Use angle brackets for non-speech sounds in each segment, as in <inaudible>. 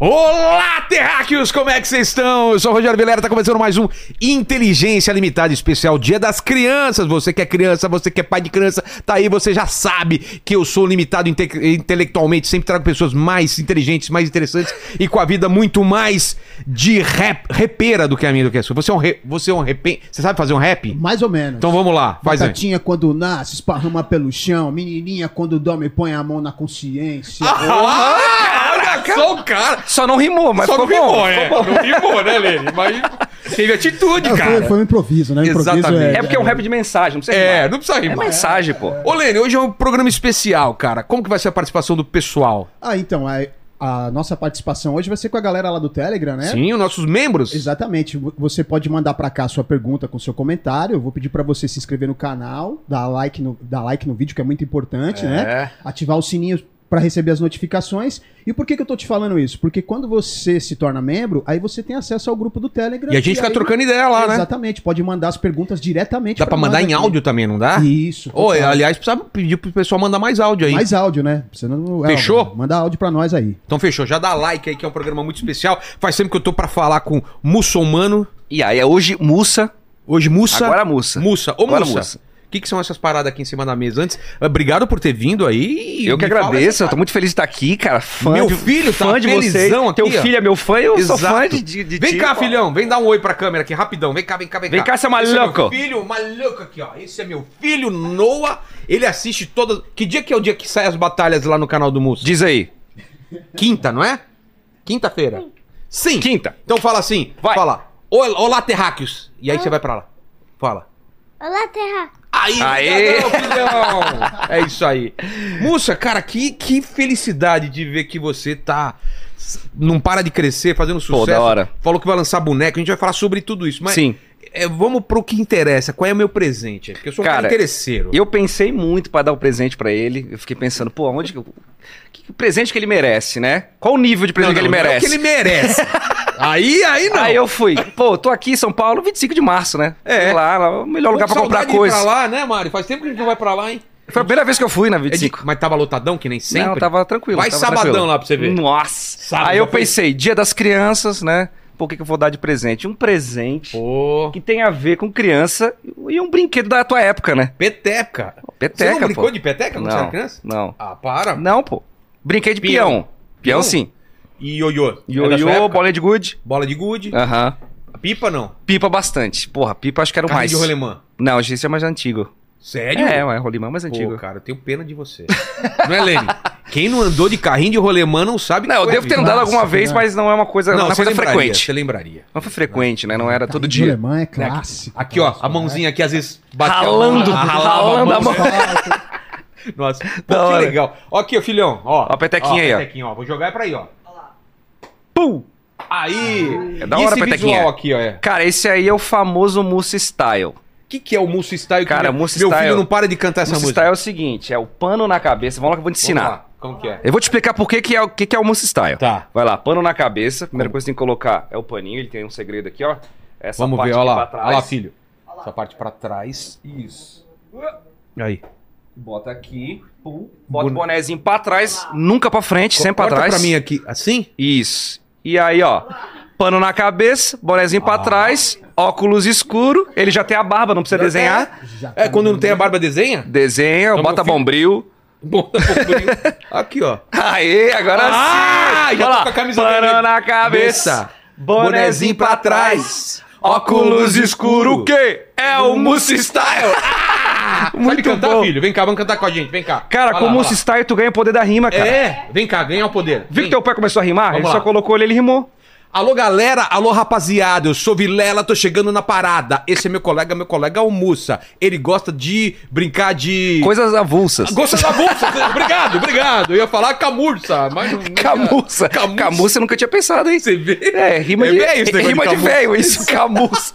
Olá, terráqueos! Como é que vocês estão? Eu sou o Rogério Vilera, tá começando mais um Inteligência Limitada Especial Dia das Crianças. Você que é criança, você que é pai de criança, tá aí, você já sabe que eu sou limitado inte intelectualmente, sempre trago pessoas mais inteligentes, mais interessantes e com a vida muito mais de rap, repera do que a minha do que a sua. Você é um, re, você é um rap, você sabe fazer um rap? Mais ou menos. Então vamos lá, faz aí. Batatinha quando nasce, esparrama pelo chão. Menininha quando dorme, põe a mão na consciência. Ah, olha só o cara! Só não rimou, mas Só não ficou bom. rimou, é. ficou bom. Não rimou, né, Lene? Mas teve atitude, Não, cara. foi, foi um improviso, né? Improviso Exatamente. É porque é um rap de mensagem, não precisa É, rimar. não precisa É rimar. mensagem, pô. Ô, Lene, hoje é um programa especial, cara. Como que vai ser a participação do pessoal? Ah, então, a, a nossa participação hoje vai ser com a galera lá do Telegram, né? Sim, os nossos membros. Exatamente. Você pode mandar pra cá a sua pergunta com seu comentário. Eu vou pedir pra você se inscrever no canal, dar like no, dar like no vídeo, que é muito importante, É. né? Ativar o sininho pra receber as notificações. E por que, que eu tô te falando isso? Porque quando você se torna membro, aí você tem acesso ao grupo do Telegram. E a gente fica aí- trocando ideia lá, né? Exatamente. Pode mandar as perguntas diretamente Dá pra nós mandar em aqui. áudio também, não dá? Isso. Total. aliás, precisa pedir pro pessoal mandar mais áudio aí. Mais áudio, né? Não, é, Fechou? Manda áudio pra nós aí. Então fechou, já dá like aí que é um programa muito especial. Faz tempo que eu tô pra falar com muçulmano. E aí, é hoje, Mussa. Hoje Mussa. Agora Mussa. Mussa. Ô, Agora Mussa. Mussa. O que, que são essas paradas aqui em cima da mesa? Antes, obrigado por ter vindo aí. Eu que agradeço, eu tô muito feliz de estar aqui, cara. Fã Meu de, filho tá fã de vocês. aqui, Teu ó. filho é meu fã, eu sou Exato. fã de, de, de Vem ti, cá, pô. filhão. Vem dar um oi pra câmera aqui, rapidão. Vem cá, vem cá, vem cá. Vem cá, seu Esse é maluco. meu filho, maluco aqui, ó. Esse é meu filho, Noah. Ele assiste todas... Que dia que é o dia que sai as batalhas lá no canal do Mussa? Diz aí. Quinta, não é? Quinta-feira. Sim. Quinta. Então fala assim. Vai. Fala. Ol- Olá, terráqueos. E aí você vai pra lá. Fala. Olá, Terra. Aí, Aê. filhão. <laughs> É isso aí. Moça, cara, que, que felicidade de ver que você tá. Não para de crescer, fazendo sucesso. da hora. Falou que vai lançar boneco, a gente vai falar sobre tudo isso. Mas Sim. É, vamos pro que interessa. Qual é o meu presente? Porque eu sou um cara Cara, interesseiro. Eu pensei muito pra dar o presente pra ele. Eu fiquei pensando, pô, onde que, eu- que, presente que ele merece, né? Qual o nível de presente que ele não é o merece? que ele merece. <laughs> aí, aí não. Aí eu fui, pô, tô aqui em São Paulo, 25 de março, né? É. Fui lá, lá, o melhor lugar com comprar ir coisa. pra lá, né, Mário? Faz tempo que a gente não vai pra lá, hein? Foi a primeira vez que eu fui na É de- 25. Mas tava lotadão, que nem sempre? Não, tava tranquilo. Vai tava sabadão tranquilo. lá pra você ver. Nossa. Sábado, Aí eu pensei, dia das crianças, né? Pô, o que, que eu vou dar de presente? Um presente Pô. que tem a ver com criança e um brinquedo da tua época, né? Peteca. Peteca, Você não brincou pô. de peteca quando Não, você era criança? não. Ah, para. Não, pô. Brinquei de Peão. peão. Peão, sim. E ioiô? É Ioiô, bola de gude. Bola de gude. Aham. Pipa não. Pipa bastante. Porra, pipa acho que era o mais. de rolemã. Não, esse é mais antigo. Sério? É, é rolimã mais antigo. Pô, cara, eu tenho pena de você. não é, Lene? Quem não andou de carrinho de rolemã não sabe Não, que eu devo ter andado Nossa, alguma vez, né? mas não é uma coisa, não, é uma coisa lembraria, frequente. Você lembraria. Não foi frequente, né? Não era todo Carrinho de dia. alemã é clássico. Aqui, ó, a mãozinha aqui às vezes bateu Ralando, a mão, ralava ralando a mão. <laughs> Nossa, pô, Da que hora. legal. Ó aqui, ó, filhão. Ó, Ó a petequinha aí, ó. petequinha, ó. Vou jogar é pra aí, ó. Pum! Aí! É da hora a petequinha. aqui, ó. É. Cara, esse aí é o famoso Mousse Style. O que, que é o Mousse Style? que Cara, meu, Mousse meu Style- filho não para de cantar essa música. Style é o seguinte, é o pano na cabeça. Vamos lá que eu vou te ensinar. lá, Como que é? Eu vou te explicar por que, que, é, o que, que é o Mousse Style. Tá. Vai lá, pano na cabeça. Primeira coisa que tem que colocar é o paninho. Ele tem um segredo aqui, ó. Essa Vamos parte ver, olha lá. pra trás. Olha lá, filho. Essa parte pra trás. Isso. Aí. Bota aqui. Pum. Bota Bone- o bonezinho pra trás, nunca pra frente, sempre pra trás. pra mim aqui. Assim? Isso. E aí, ó. Pano na cabeça, bonezinho pra Ah. trás, óculos escuro. Ele já tem a barba, não precisa desenhar. Já É, tá quando não tem a barba, desenha? Desenha, Então, bota meu filho- bombril. <laughs> Bom, tá. Aqui, ó. Aê, agora Ah, sim! já Olha tô lá, com a camisa Pano vermelha. na cabeça, bonezinho pra trás, óculos escuro, o quê? É o Mousse Style! <laughs> Ah, Sabe Muito cantar, bom. filho? Vem cá, vamos cantar com a gente. Vem cá. Cara, Vai com lá, o Mousse vai Style tu ganha o poder da rima, cara. É, vem cá, ganha o poder. Viu que Vem. teu pai começou a rimar? Vamos ele lá. só colocou ele, ele rimou. Alô, galera. Alô, rapaziada. Eu sou Vilela, tô chegando na parada. Esse é meu colega, meu colega é Mussa. Ele gosta de brincar de... Coisas avulsas. Gosta da bolsa. <laughs> obrigado, obrigado. Eu ia falar camurça, mas não... não- Camuça. Camuça. Camuça eu nunca tinha pensado, hein? Você vê? É, rima É de, velho esse negócio rima de de velho, isso, <laughs> camuça.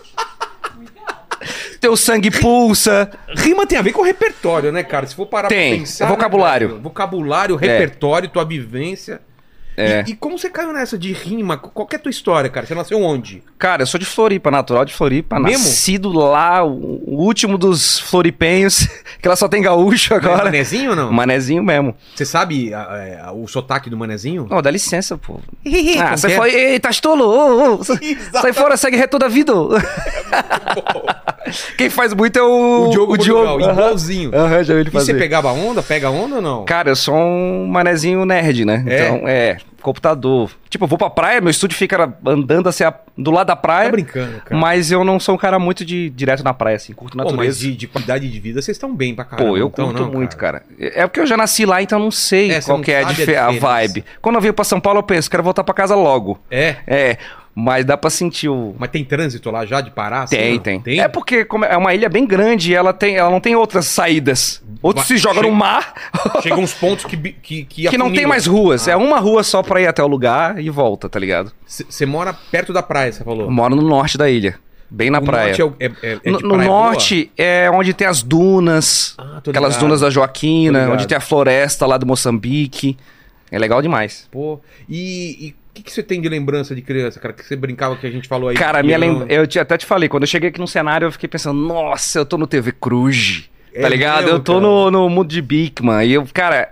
Teu sangue pulsa. Rima tem a ver com repertório, né, cara? Se for parar Tem. pra pensar... É vocabulário. né, vocabulário, repertório, tua vivência. É. E, e como você caiu nessa de rima? Qual que é a tua história, cara? Você nasceu onde? Cara, eu sou de Floripa, natural de Floripa. Mesmo? Nascido lá, o último dos floripenhos, <laughs> que ela só tem gaúcho É agora. manezinho ou não? Manezinho mesmo. Você sabe a- a- o sotaque do manezinho? Não, dá licença, pô. <laughs> Ah, você é? foi. Ei, tá estolo! Sai fora, segue reto da vida! <laughs> <laughs> Quem faz muito é o. O Diogo Portugal, Aham. igualzinho. Aham, já vi ele E você fazer. pegava onda? Pega onda ou não? Cara, eu sou um manezinho nerd, né? É? Então, é, computador. Tipo, eu vou pra praia, meu estúdio fica andando assim, a- do lado da praia. Tá brincando, cara. Mas eu não sou um cara muito de direto na praia, assim, curto Pô, mas natureza. de, de qualidade de vida vocês estão bem pra caramba. Pô, eu então, curto não, muito, cara. É porque eu já nasci lá, então eu não sei É, qual que é a, a a vibe. Quando eu venho pra São Paulo, eu penso, quero voltar pra casa logo. É, É, mas dá pra sentir o. mas tem trânsito lá já de parar? assim, Tem, não? tem, Tem? É porque como é uma ilha bem grande e ela, tem, ela não tem outras saídas. Outros se jogam no mar, Chegam uns <laughs> pontos que, que, que, que não tem mais ruas. Ah. É uma rua só pra ir até o lugar e volta, tá ligado? Você mora perto da praia, você falou. Eu moro no norte da ilha, bem na o praia. norte é, é, é, é no praia norte é onde tem as dunas, boa? Ah, aquelas dunas da Joaquina, onde tem a floresta lá do Moçambique. É legal demais. Pô, e o que, que você tem de lembrança de criança, cara? Que você brincava que a gente falou aí. Cara, minha lembra... eu te- até te falei, quando eu cheguei aqui no cenário, eu fiquei pensando, nossa, eu tô no TV Cruz, É tá ligado? mesmo, eu tô cara? no, no mundo de Bigman. E eu, cara,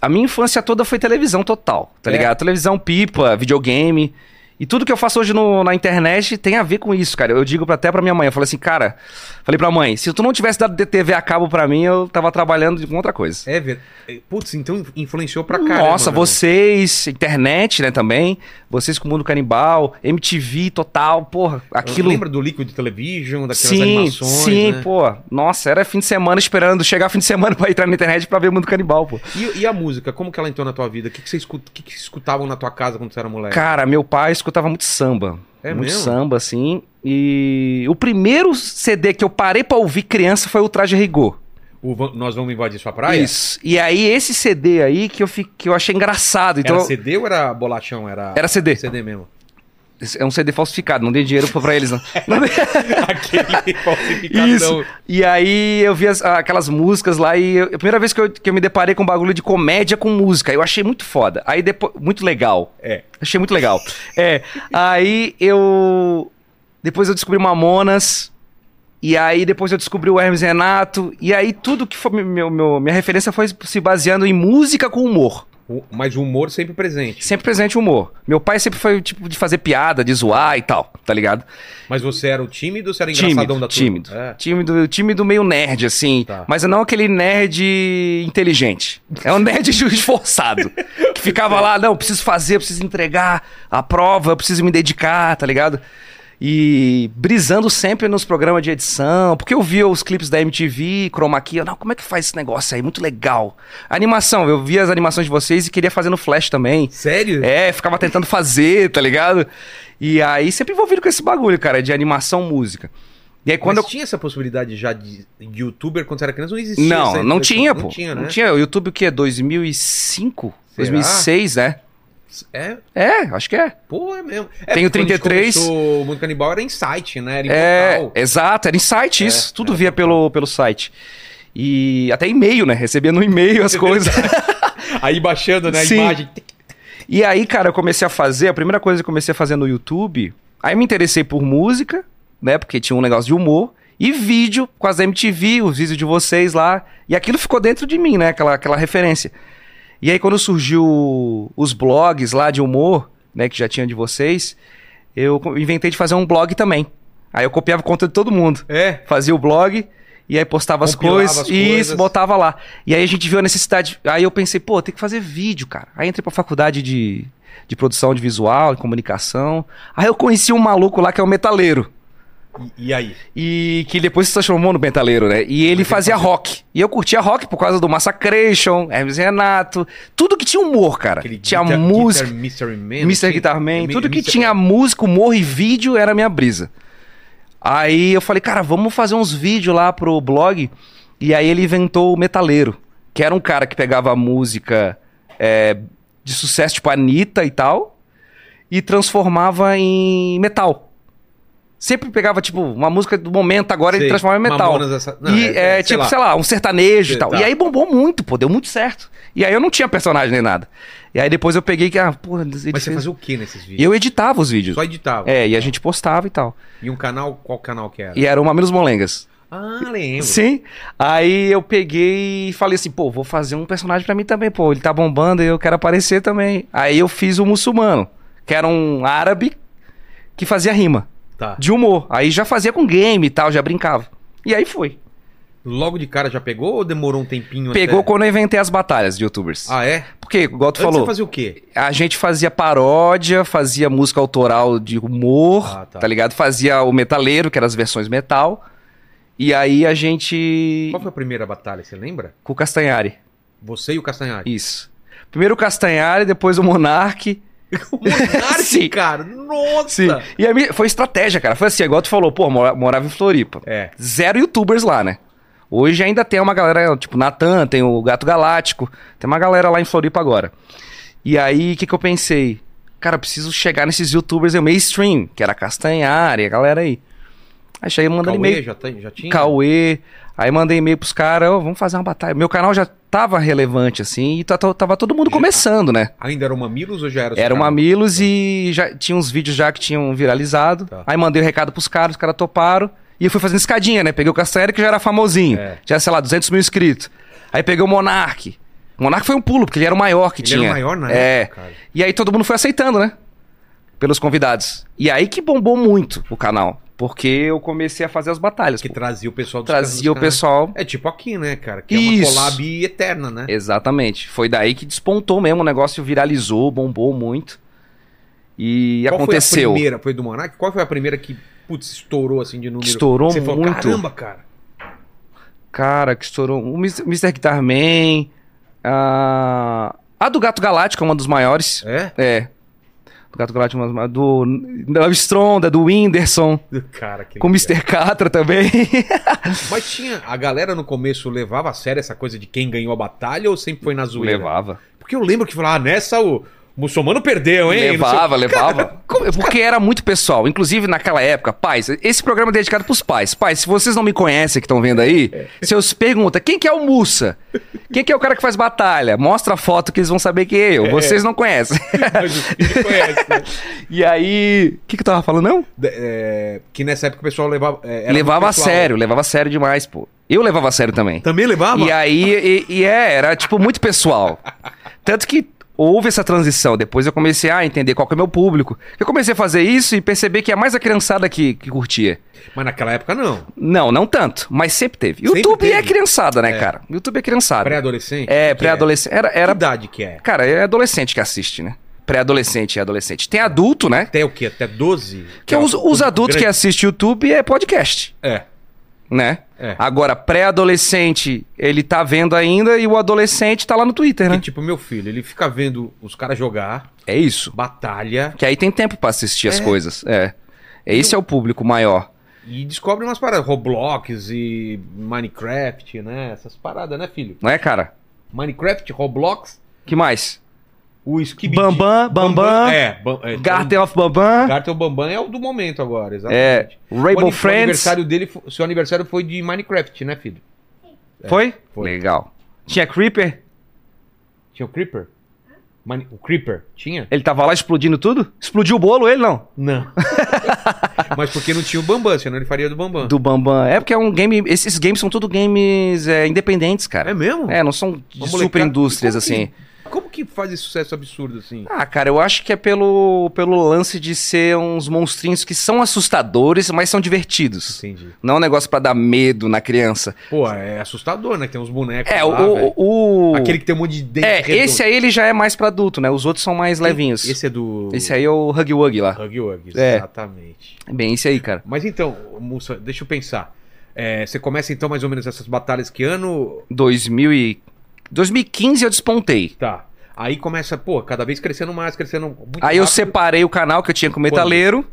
a minha infância toda foi televisão total, tá É. ligado? Televisão, pipa, videogame. E tudo que eu faço hoje no- na internet tem a ver com isso, cara. Eu digo até pra minha mãe, eu falei assim, cara, falei pra mãe, se tu não tivesse dado DTV a cabo pra mim, eu tava trabalhando com outra coisa. É verdade. Putz, então influenciou pra caramba. Nossa, meu. vocês, internet, né, também. Vocês com o Mundo Canibal, MTV total, porra, aquilo. Lembra do Liquid Television, daquelas Sim, animações, sim, né? pô. Nossa, era fim de semana esperando chegar fim de semana pra entrar na internet pra ver o Mundo Canibal, pô. E, e a música, como que ela entrou na tua vida? O que, que, você escu- o que, que escutavam na tua casa quando você era moleque? Cara, meu pai escutava muito samba. É muito mesmo? samba, assim. E o primeiro CD que eu parei pra ouvir criança foi o Traje Rigor. O Nós Vamos Invadir Sua Praia? Isso. E aí, esse CD aí que eu, fi- que eu achei engraçado. Então, Era CD ou era bolachão? Era, Era CD. CD mesmo. é um CD falsificado, não dei dinheiro pra- eles, não. <laughs> Aquele <laughs> falsificadão. Isso. E aí eu vi as- aquelas músicas lá e eu- a primeira vez que eu, que eu me deparei com um bagulho de comédia com música, eu achei muito foda. Aí depois. Muito legal. É. Achei muito legal. É. Aí eu. Depois eu descobri Mamonas. E aí depois eu descobri o Hermes Renato. E aí tudo que foi. Meu, meu- minha referência foi se baseando em música com humor. Mas o humor sempre presente. Sempre presente o humor. Meu pai sempre foi tipo de fazer piada, de zoar e tal, tá ligado? Mas você era o tímido ou você era engraçadão Tímido, da turma? tímido. É. Tímido, tímido meio nerd, assim. Tá. Mas não aquele nerd inteligente. É um nerd <laughs> esforçado. que ficava lá, não, preciso fazer, preciso entregar a prova, preciso me dedicar, tá ligado? E brisando sempre nos programas de edição, porque eu via os clipes da MTV, Chroma Key, eu, não, como é que faz esse negócio aí? Muito legal. Animação, eu via as animações de vocês e queria fazer no Flash também. Sério? É, ficava tentando fazer, tá ligado? E aí sempre envolvido com esse bagulho, cara, de animação, música. E aí quando Mas eu. tinha essa possibilidade já de youtuber quando você era criança? Não existia Não, não tinha, pô. Não tinha, né? Não tinha. O YouTube o quê? 2005? Será? 2006, né? É, É, acho que é. pô, é mesmo. É, Tenho porque quando a gente 33. começou O Mundo Canibal era em site, né? Era em É, portal. exato, era em site isso. É, Tudo é, via pelo, pelo site. E até e-mail, né? Recebia no e-mail as <laughs> coisas. Aí baixando, né, a <laughs> Sim. imagem. E aí, cara, eu comecei a fazer, a primeira coisa que eu comecei a fazer no YouTube, aí me interessei por música, né? Porque tinha um negócio de humor. E vídeo, com as MTV, os vídeos de vocês lá. E aquilo ficou dentro de mim, né? Aquela, aquela referência. E aí, quando surgiu os blogs lá de humor, né? Que já tinha de vocês, eu inventei de fazer um blog também. Aí eu copiava conta de todo mundo. É. Fazia o blog, e aí postava as coisas, as e isso, coisas. botava lá. E aí a gente viu a necessidade. Aí eu pensei, pô, tem que fazer vídeo, cara. Aí entrei pra faculdade de, de produção de visual, de comunicação. Aí eu conheci um maluco lá que é o metaleiro. E, e aí? E que depois se transformou no metaleiro, né? E ele fazia fazia- rock. E eu curtia rock por causa do Massacration, Hermes Renato. Tudo que tinha humor, cara. Aquele tinha Guitar- música. Guitar Mystery Man. Mr. Guitar Man, tudo que Mr. tinha música, humor e vídeo era a minha brisa. Aí eu falei, cara, vamos fazer uns vídeos lá pro blog. E aí ele inventou o Metaleiro, que era um cara que pegava música é, de sucesso, tipo Anitta e tal, e transformava em metal. Sempre pegava, tipo, uma música do momento, agora ele Sei, transformava em metal. Essa- não, e é- é, é, tipo, lá. sei lá, um sertanejo e Sei, tal. tá. E aí bombou muito, pô, deu muito certo. E aí eu não tinha personagem nem nada. E aí depois eu peguei que, ah, porra, ele Mas fez- você fazia o que nesses vídeos? Eu editava os vídeos. Só editava. É, e a gente postava e tal. E um canal, qual canal que era? E era o Mamilos Molengas. Ah, lembro. Sim. Aí eu peguei e falei assim, pô, vou fazer um personagem pra mim também, pô. Ele tá bombando e eu quero aparecer também. Aí eu fiz o muçulmano, que era um árabe que fazia rima, Tá. de humor. Aí já fazia com game e tal, já brincava. E aí foi. Logo de cara já pegou ou demorou um tempinho Pegou até? quando eu inventei as batalhas de youtubers. Ah, é? Porque, igual tu Antes falou, você fazia o quê? a gente fazia paródia, fazia música autoral de humor, Ah, tá. tá. ligado? Fazia o metaleiro, que eram as versões metal. E aí a gente. Qual foi a primeira batalha, você lembra? Com o Castanhari. Você e o Castanhari. Isso. Primeiro o Castanhari, depois o Monark. <laughs> O Monark, Sim. cara. Nossa! Sim. E a minha, foi estratégia, cara. Foi assim, igual tu falou, pô, mora- morava em Floripa. É. Zero youtubers lá, né? Hoje ainda tem uma galera, tipo, Natan, tem o Gato Galáctico, tem uma galera lá em Floripa agora. E aí, o que, que eu pensei? Cara, eu preciso chegar nesses youtubers em mainstream, que era Castanhari, a galera aí. Aí cheguei mandando e-mail. já, tem- já tinha? Cauê. Aí mandei e-mail pros caras, ó, vamos fazer uma batalha. Meu canal já tava relevante, assim, e tá- tá- tava todo mundo começando, né? Ainda era o Mamilos ou já era Era o? Mamilos e já tinha uns vídeos já que tinham viralizado. Tá. Aí mandei o recado pros caras, os caras toparam. E eu fui fazendo escadinha, né? Peguei o Castanheira que já era famosinho. É. Já, sei lá, 200 mil inscritos. Aí peguei o Monark. O Monark foi um pulo, porque ele era o maior que Ele tinha. era o maior na é. época, cara. E aí todo mundo foi aceitando, né? Pelos convidados. E aí que bombou muito o canal. Porque eu comecei a fazer as batalhas. Que pô. trazia o pessoal dos Trazia o pessoal. É tipo aqui, né, cara? Que é Isso. uma collab eterna, né? Exatamente. Foi daí que despontou mesmo, o negócio viralizou, bombou muito. E Qual aconteceu. Foi a primeira? Foi do Monark? Qual foi a primeira que, putz, estourou assim de número? Estourou Você falou, muito. caramba, cara. Cara, que estourou. O Mr. Mr. Guitar Man. A... a do Gato Galáctico é uma dos maiores. É? É. Do Gato Galáctico maiores. Do, da Stronda, do Whindersson. Cara, que Com o. Mr. Catra também. <laughs> Mas tinha. A galera no começo levava a sério essa coisa de quem ganhou a batalha ou sempre foi na zoeira? Levava. Porque eu lembro que falava, ah, nessa o muçulmano perdeu, hein? Levava, sei- levava. É Porque era muito pessoal. Inclusive, naquela época, pais, esse programa é dedicado pros pais. Pais, se vocês não me conhecem que estão vendo aí, se eu pergunta, quem que é o Mussa? Quem que é o cara que faz batalha? Mostra a foto que eles vão saber que é eu. Vocês não conhecem. Mas os filhos conhecem, né? <laughs> e aí. O que, que eu tava falando, não? De- é, que nessa época o pessoal levava. é, levava a sério, levava a sério demais, pô. Eu levava a sério também. Também levava? E aí, e, e é, era tipo muito pessoal. Tanto que houve essa transição. Depois eu comecei a entender qual que é o meu público. Eu comecei a fazer isso e perceber que é mais a criançada que, que curtia. Mas naquela época não. Não, não tanto, mas sempre teve. Sempre YouTube é teve. criançada, né, É. cara? YouTube é criançada. Pré-adolescente? É, Que pré-adolescente. Era, Que era. idade que é? Cara, é adolescente que assiste, né? Pré-adolescente e adolescente. Tem adulto, né? Até o quê? Até 12? Que é os, os adultos que grande- assistem YouTube é podcast, É. né? É. Agora, pré-adolescente, ele tá vendo ainda e o adolescente tá lá no Twitter, Que, né? tipo, meu filho, ele fica vendo os caras jogar, É isso. batalha, Que aí tem tempo pra assistir as É. coisas. É. Esse é o público maior. e descobre umas paradas. Roblox e Minecraft, né? Essas paradas, né, filho? Não é, cara? Minecraft, Roblox, que mais? O Skibidi. Bambam, Bambam, É, Bam, é Garten of Bambam. Garten Bambam é o do momento agora, É. exatamente. O Rainbow o Friends. aniversário dele, seu aniversário foi de Minecraft, né, filho? Foi? foi. Legal. Tinha Creeper? Tinha o Creeper? O Creeper? Tinha? Ele tava lá explodindo tudo? Explodiu o bolo, ele não? Não. <laughs> Mas porque não tinha o Bambam, senão ele faria do Bambam. Do Bambam. É porque é um game. Esses games são tudo games é, independentes, cara. É mesmo? É, não são de super indústrias, Como que- assim. Como que faz esse sucesso absurdo assim? Ah, cara, eu acho que é pelo, pelo lance de ser uns monstrinhos que são assustadores, mas são divertidos. Entendi. Não é um negócio pra dar medo na criança. Pô, é assustador, né? Que tem uns bonecos É, lá, o, o, o- Aquele que tem um monte de dente É, redondo. esse aí ele já é mais pra adulto, né? Os outros são mais levinhos. Esse, Esse é do... aí é o Huggy Wuggy lá. Huggy Wuggy, É. exatamente. Bem, esse aí, cara. Mas então, Mussa, deixa eu pensar. É, você começa então mais ou menos essas batalhas que ano... 2000 e... 2015 eu despontei. Tá. Aí começa, pô, cada vez crescendo mais, crescendo muito Aí eu rápido. separei o canal que eu tinha com o Metaleiro.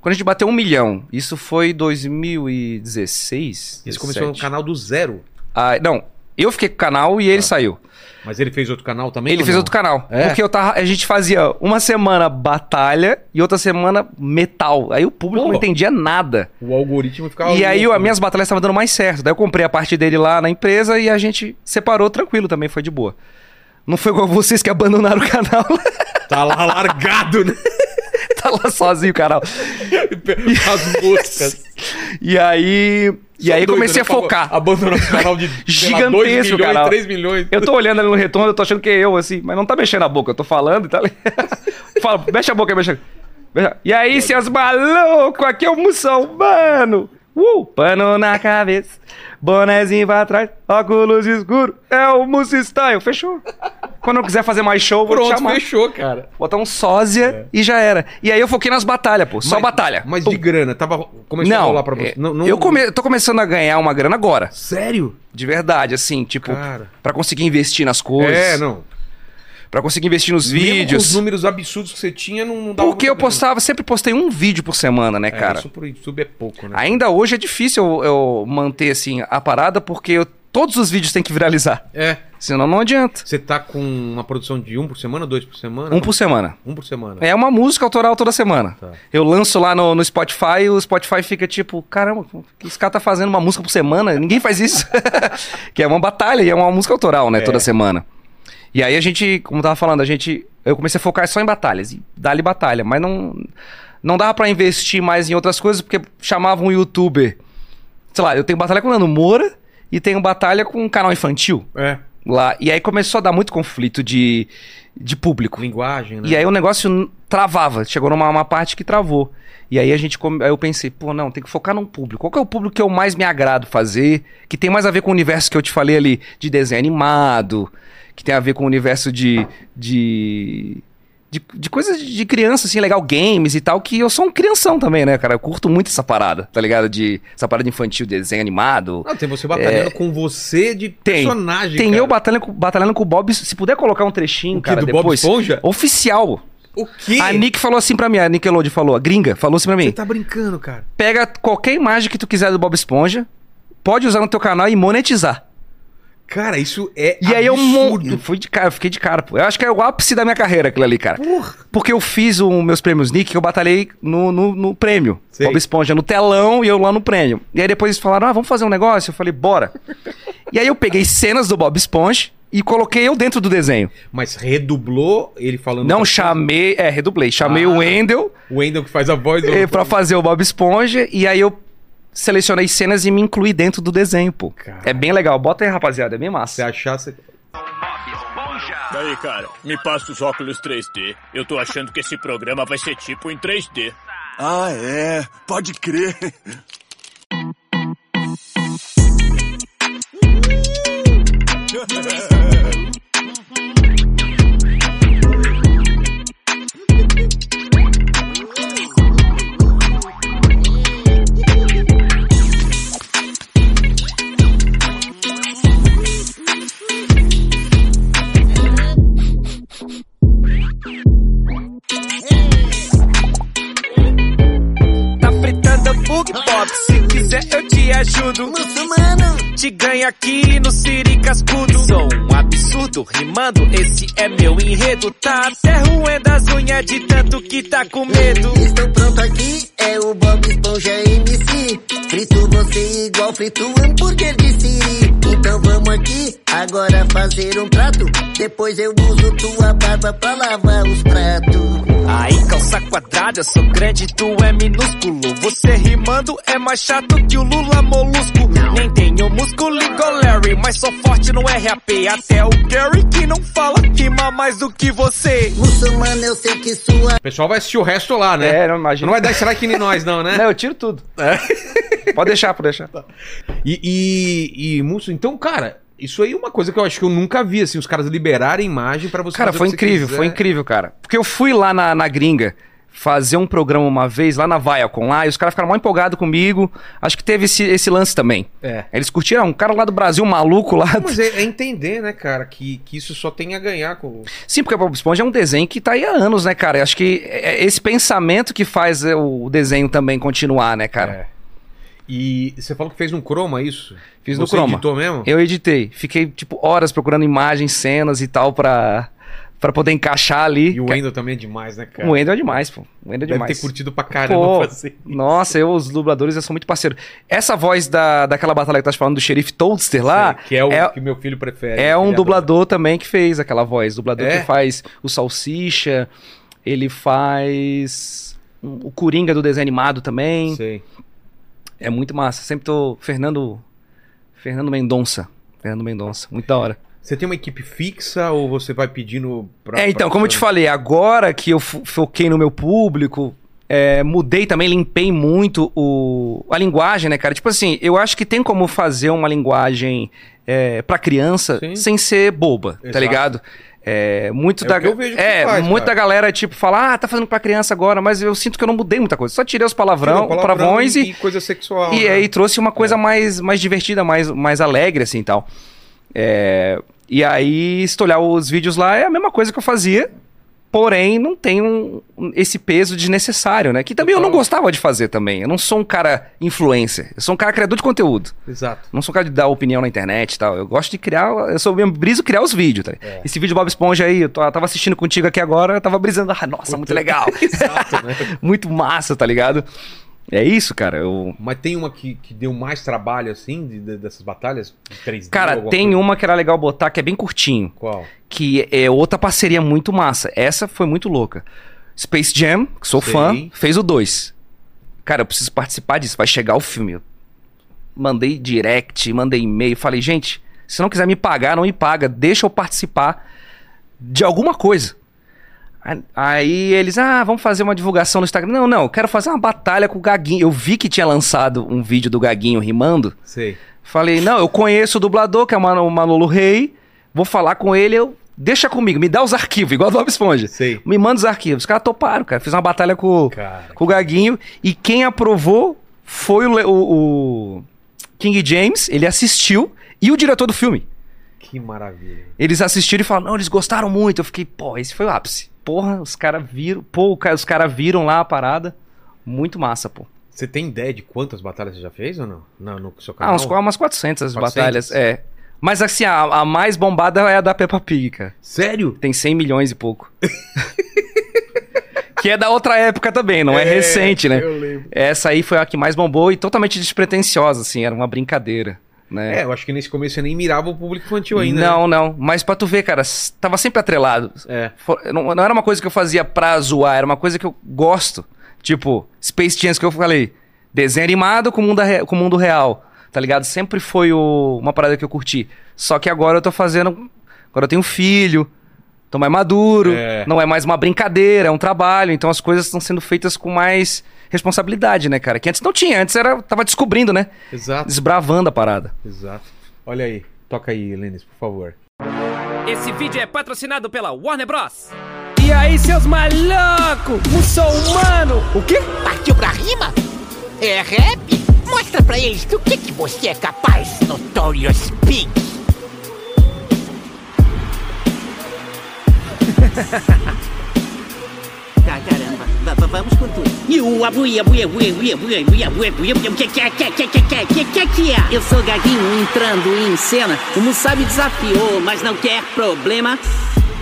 Quando a gente bateu um milhão. Isso foi 2016? Esse começou no 17. canal do zero. Ah, não, eu fiquei com o canal e ele saiu. Mas ele fez outro canal também? Ele fez não? outro canal. É? Porque eu tava, a gente fazia uma semana batalha e outra semana metal. Aí o público Pô. não entendia nada. O algoritmo ficava. e aí as né? minhas batalhas estavam dando mais certo. Daí eu comprei a parte dele lá na empresa e a gente separou tranquilo também, foi de boa. Não foi igual vocês que abandonaram o canal. <laughs> Tá lá largado, né? <laughs> tá lá sozinho o canal. <laughs> As moscas. E aí. E Só aí doido, comecei né? a focar. Abandonou o canal de Gigantesco canal. 3 milhões. Eu tô olhando ali no retorno, eu tô achando que é eu, assim, mas não tá mexendo a boca, eu tô falando e tá ali. <laughs> Fala, mexe a boca mexe- E aí, seus malucos, aqui é o Moção, mano! Uh, pano na cabeça, bonezinho pra trás, óculos escuros, é o Musso Style, fechou. Quando eu quiser fazer mais show, vou te Pronto, chamar. fechou, cara. Botar um sósia e já era. E aí eu foquei nas batalhas, pô, só Mas- batalha. Mas Pum. de grana, tava, começou a Não, rolar pra você. é, Não, não- eu come- tô começando a ganhar uma grana agora. Sério? De verdade, assim, tipo, Cara. pra conseguir investir nas coisas. É, não. Pra conseguir investir nos Mesmo com os vídeos. números absurdos que você tinha, não, não dava Porque eu postava, sempre postei um vídeo por semana, né, É, cara? isso pro YouTube é pouco, né? Ainda hoje é difícil eu, eu manter, assim, a parada, porque eu- todos os vídeos têm que viralizar. É. Senão não adianta. Você tá com uma produção de um por semana, dois por semana? Um por semana. Um por semana. É uma música autoral toda semana. Tá. Eu lanço lá no, no Spotify e o Spotify fica tipo, caramba, esse cara tá fazendo uma música por semana? Ninguém faz isso. <laughs> que é uma batalha e é uma música autoral, né? É. Toda semana. E aí a gente, como eu tava falando, a gente. Eu comecei a focar só em batalhas. E dá-lhe batalha. Mas não. Não dava pra investir mais em outras coisas, porque chamavam um youtuber. Sei lá, eu tenho batalha com o Nando Moura e tenho batalha com um canal infantil É. lá. E aí começou a dar muito conflito de, de público. Linguagem, né? E aí o negócio travava, chegou numa uma parte que travou. E aí a gente aí eu pensei, pô, não, tem que focar num público. Qual que é o público que eu mais me agrado fazer, que tem mais a ver com o universo que eu te falei ali de desenho animado, que tem a ver com o universo de de de, de coisas de criança, assim, legal, games e tal, que eu sou um crianção também, né, cara? Eu curto muito essa parada, tá ligado? De, essa parada infantil, desenho animado. Ah, tem você batalhando com você de É. Tem. personagem, Tem cara. eu batalhando, com- batalhando com o Bob. Se puder colocar um trechinho, O cara, do Bob depois. Esponja? Oficial. O quê? A Nick falou assim pra mim, a Nickelodeon falou, a gringa, falou assim pra mim. Você tá brincando, cara. Pega qualquer imagem que tu quiser do Bob Esponja, pode usar no teu canal e monetizar. Cara, isso é E aí eu absurdo. fui de cara, eu fiquei de cara, pô. Eu acho que é o ápice da minha carreira aquilo ali, cara. Porra. Porque eu fiz os meus prêmios Nick, eu batalhei no, no, no prêmio. Sei. Bob Esponja no telão e eu lá no prêmio. E aí depois eles falaram, ah, vamos fazer um negócio? Eu falei, bora. <laughs> e aí eu peguei cenas do Bob Esponja e coloquei eu dentro do desenho. Mas redublou ele falando... Não chamei, é, redublei. Chamei Ah. o Wendel coisa? O Wendel que faz a voz do... eh, pra fazer o Bob Esponja e aí eu selecionei cenas e me incluí dentro do desenho, pô. Cara. É bem legal. Bota aí, rapaziada, é bem Se massa. achar, você... Aí, cara, me passa os óculos 3D. Eu tô achando que esse programa vai ser tipo em 3D. Ah, é. Pode crer. Bug pop, se quiser eu te ajudo. Muçulmano, te ganho aqui no Siri Cascudo. Sou um absurdo, rimando, esse é meu enredo. Tá até ruendo as unhas de tanto que tá com medo. Estou pronto aqui, é o Bob Esponja MC. Frito você igual frito hambúrguer de Siri. Então vamos aqui, agora fazer um prato. Depois eu uso tua barba pra lavar os pratos. Aí, calça quadrada, sou grande, tu é minúsculo. Você rimando é mais chato que o Lula molusco. Nem tenho músculo igual Larry, mas sou forte no RAP. Até o Gary que não fala rima mais do que você. Muçulmano, eu sei que sua O pessoal vai assistir o resto lá, né? É, não imagino. Não vai dar strike em nós, não, né? Não, eu tiro tudo. Pode deixar, pode deixar. E, e, e Musso, então, cara, isso aí é uma coisa que eu acho que eu nunca vi, assim, os caras liberarem imagem pra você Cara, fazer foi o que você incrível, foi incrível, cara. Porque eu fui lá na, na gringa fazer um programa uma vez, lá na Viacom, lá, e os caras ficaram mal empolgados comigo. Acho que teve esse, esse lance também. É. Eles curtiram, um cara lá do Brasil, maluco lá. Mas é, é entender, né, cara, que, que isso só tem a ganhar com... Sim, porque o Bob Esponja é um desenho que tá aí há anos, né, cara? Acho que é esse pensamento que faz é, o desenho também continuar, né, cara? É. E você falou que fez no Chroma isso? Fiz no Você Chroma. editou mesmo? Eu editei. Fiquei, tipo, horas procurando imagens, cenas e tal pra, pra poder encaixar ali. E o Wendel também é demais, né, cara? O Wendel é demais, pô. O Wendel é Deve demais. ter curtido pra caramba Pô, fazer. Nossa, eu, os dubladores, eu sou muito parceiro. Essa voz da, daquela batalha que tá falando do xerife Toadster lá, que é o é- que meu filho prefere. é um dublador também que fez aquela voz. Dublador É? que faz o Salsicha, ele faz o Coringa do desenho animado adora. também. Sei. É muito massa. Sempre tô. Fernando. Fernando Mendonça. Fernando Mendonça. Muito da hora. Você tem uma equipe fixa ou você vai pedindo pra. É, então, pra como eu te falei, agora que eu fo- foquei no meu público, é, mudei também, limpei muito o, a linguagem, né, cara? Tipo assim, eu acho que tem como fazer uma linguagem é, pra criança Sim. sem ser boba, tá Exato. ligado? É, muito É da eu vejo é, faz, muita cara. galera tipo fala: "Ah, tá fazendo pra criança agora", mas eu sinto que eu não mudei muita coisa. Só tirei os palavrão, Tirou palavrões e, e coisa sexual. e né? aí trouxe uma coisa mais, mais divertida, mais, mais alegre, assim, e tal. É, e aí, se tu olhar os vídeos lá, é a mesma coisa que eu fazia, porém não tem um- esse peso desnecessário, né? Que também eu não Total. gostava de fazer também. Eu não sou um cara influencer, eu sou um cara criador de conteúdo. Exato. Não sou um cara de dar opinião na internet e tal. Eu gosto de criar, eu sou mesmo briso criar os vídeos, tá? É. Esse vídeo Bob Esponja aí, eu tava assistindo contigo aqui agora, eu tava brisando, ah, nossa, muito legal. <laughs> Exato, né? <laughs> muito massa, tá ligado? É isso, cara. Eu, Mas tem uma que, que deu mais trabalho, assim, de- de- dessas batalhas? De 3D, Cara, tem coisa? uma que era legal botar, que é bem curtinho, Qual? que é outra parceria muito massa. Essa foi muito louca. Space Jam, que sou Sei. fã, fez o 2. Cara, eu preciso participar disso, vai chegar o filme. Eu mandei direct, mandei e-mail, falei, gente, se não quiser me pagar, não me paga, deixa eu participar de alguma coisa. Aí- eles, ah, vamos fazer uma divulgação no Instagram. Não, não, eu quero fazer uma batalha com o Gaguinho. Eu vi que tinha lançado um vídeo do Gaguinho rimando. Sei. Falei, não, eu conheço o dublador, que é o Mano- o Manolo Rei. Vou falar com ele, eu. Deixa comigo, me dá os arquivos, igual do Bob Esponja. Sei. Me manda os arquivos. Os caras toparam, cara. Fiz uma batalha com, Cara, com o Gaguinho. E quem aprovou foi o, o- o King James. Ele assistiu. E o diretor do filme. que maravilha. Eles assistiram e falaram, não, eles gostaram muito. Eu fiquei, pô, esse foi o ápice. Porra, os caras viram. Pô, os caras viram lá a parada. Muito massa, pô. Você tem ideia de quantas batalhas você já fez ou não? não no seu Ah, canal? uns, umas 400, as 400? batalhas. É. Mas assim, a, a mais bombada é a da Peppa Pig, cara. Sério? Tem 100 milhões e pouco. <laughs> que é da outra época também, não é, recente, né? Eu lembro. Essa aí foi a que mais bombou e totalmente despretensiosa, assim, era uma brincadeira, né? É, eu acho que nesse começo você nem mirava o público infantil ainda. né? não, não. Mas pra tu ver, cara, tava sempre atrelado. É. Não, não era uma coisa que eu fazia pra zoar, era uma coisa que eu gosto. Tipo, Space Jam que eu falei. Desenho animado com o mundo, com o mundo real. Tá ligado? Sempre foi o- uma parada que eu curti. Só que agora eu tô fazendo. Agora eu tenho filho. Tô mais maduro. É. Não é mais uma brincadeira, é um trabalho. Então as coisas estão sendo feitas com mais responsabilidade, né, cara? Que antes não tinha. Antes era. Tava descobrindo, né? Exato, Desbravando a parada. exato. Olha aí. Toca aí, Lênis, por favor. Esse vídeo é patrocinado pela Warner Bros. E aí, seus malucos, muçulmano? O quê? Partiu pra rima? É rap? Mostra pra eles do que, que você é capaz, Notorious Pig. <laughs> Tá, Vamos com tudo. E o abuia, que que é, que que que que que que que é? Eu sou Gaguinho entrando em cena. O Musabi desafiou, mas não quer problema.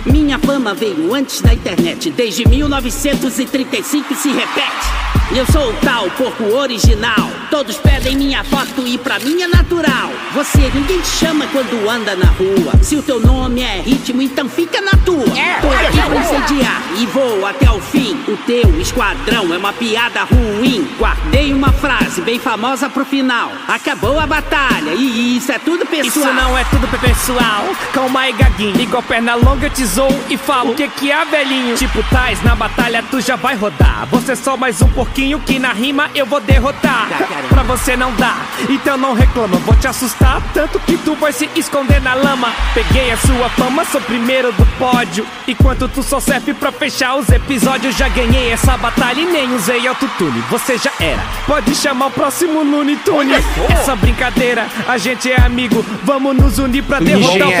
Minha fama veio antes da internet, desde 1935 se repete. Eu sou o tal porco original. Todos pedem minha foto e pra mim é natural. Você ninguém te chama quando anda na rua. Se o teu nome é ritmo, então fica na tua. Tô aqui pra incendiar e vou até o fim. O teu esquadrão é uma piada ruim. Guardei uma frase bem famosa pro final. Acabou a batalha e isso é tudo pessoal. Isso não é tudo pessoal. Calma aí, gaguinho. Igual perna longa eu te zoo e falo o que que é, velhinho? Tipo, tais na batalha tu já vai rodar. Você é só mais um porquinho que na rima eu vou derrotar. Pra você não dá, então não reclama. Vou te assustar tanto que tu vai se esconder na lama. Peguei a sua fama, sou primeiro do pódio. Enquanto tu só serve pra fechar os episódios, já ganhei essa batalha e nem usei autotune. Você já era, pode chamar o próximo Looney Tunes. Essa brincadeira, a gente é amigo. Vamos nos unir pra derrotar o Engenharia,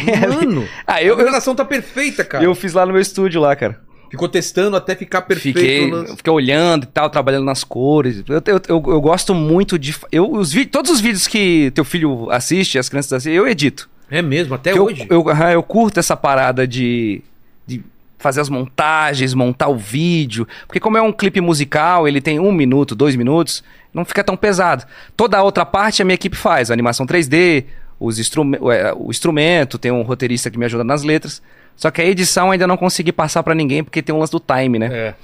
verdadeiro. Mano, Ah, a eu, eu, relação tá perfeita, cara. eu fiz lá no meu estúdio lá, cara. Ficou testando até ficar perfeito. Fiquei, lance. fiquei olhando e tal, trabalhando nas cores. Eu, eu, eu, eu gosto muito de. Eu, os vi- todos os vídeos que teu filho assiste, as crianças assistem, eu edito. É mesmo, até Que eu, hoje. eu, aham, eu curto essa parada de, de fazer as montagens, montar o vídeo. Porque como é um clipe musical, ele tem um minuto, dois minutos, não fica tão pesado. Toda a outra parte a minha equipe faz, a animação 3D, os é, o instrumento, tem um roteirista que me ajuda nas letras. Só que a edição ainda não consegui passar pra ninguém porque tem um lance do time, né? É.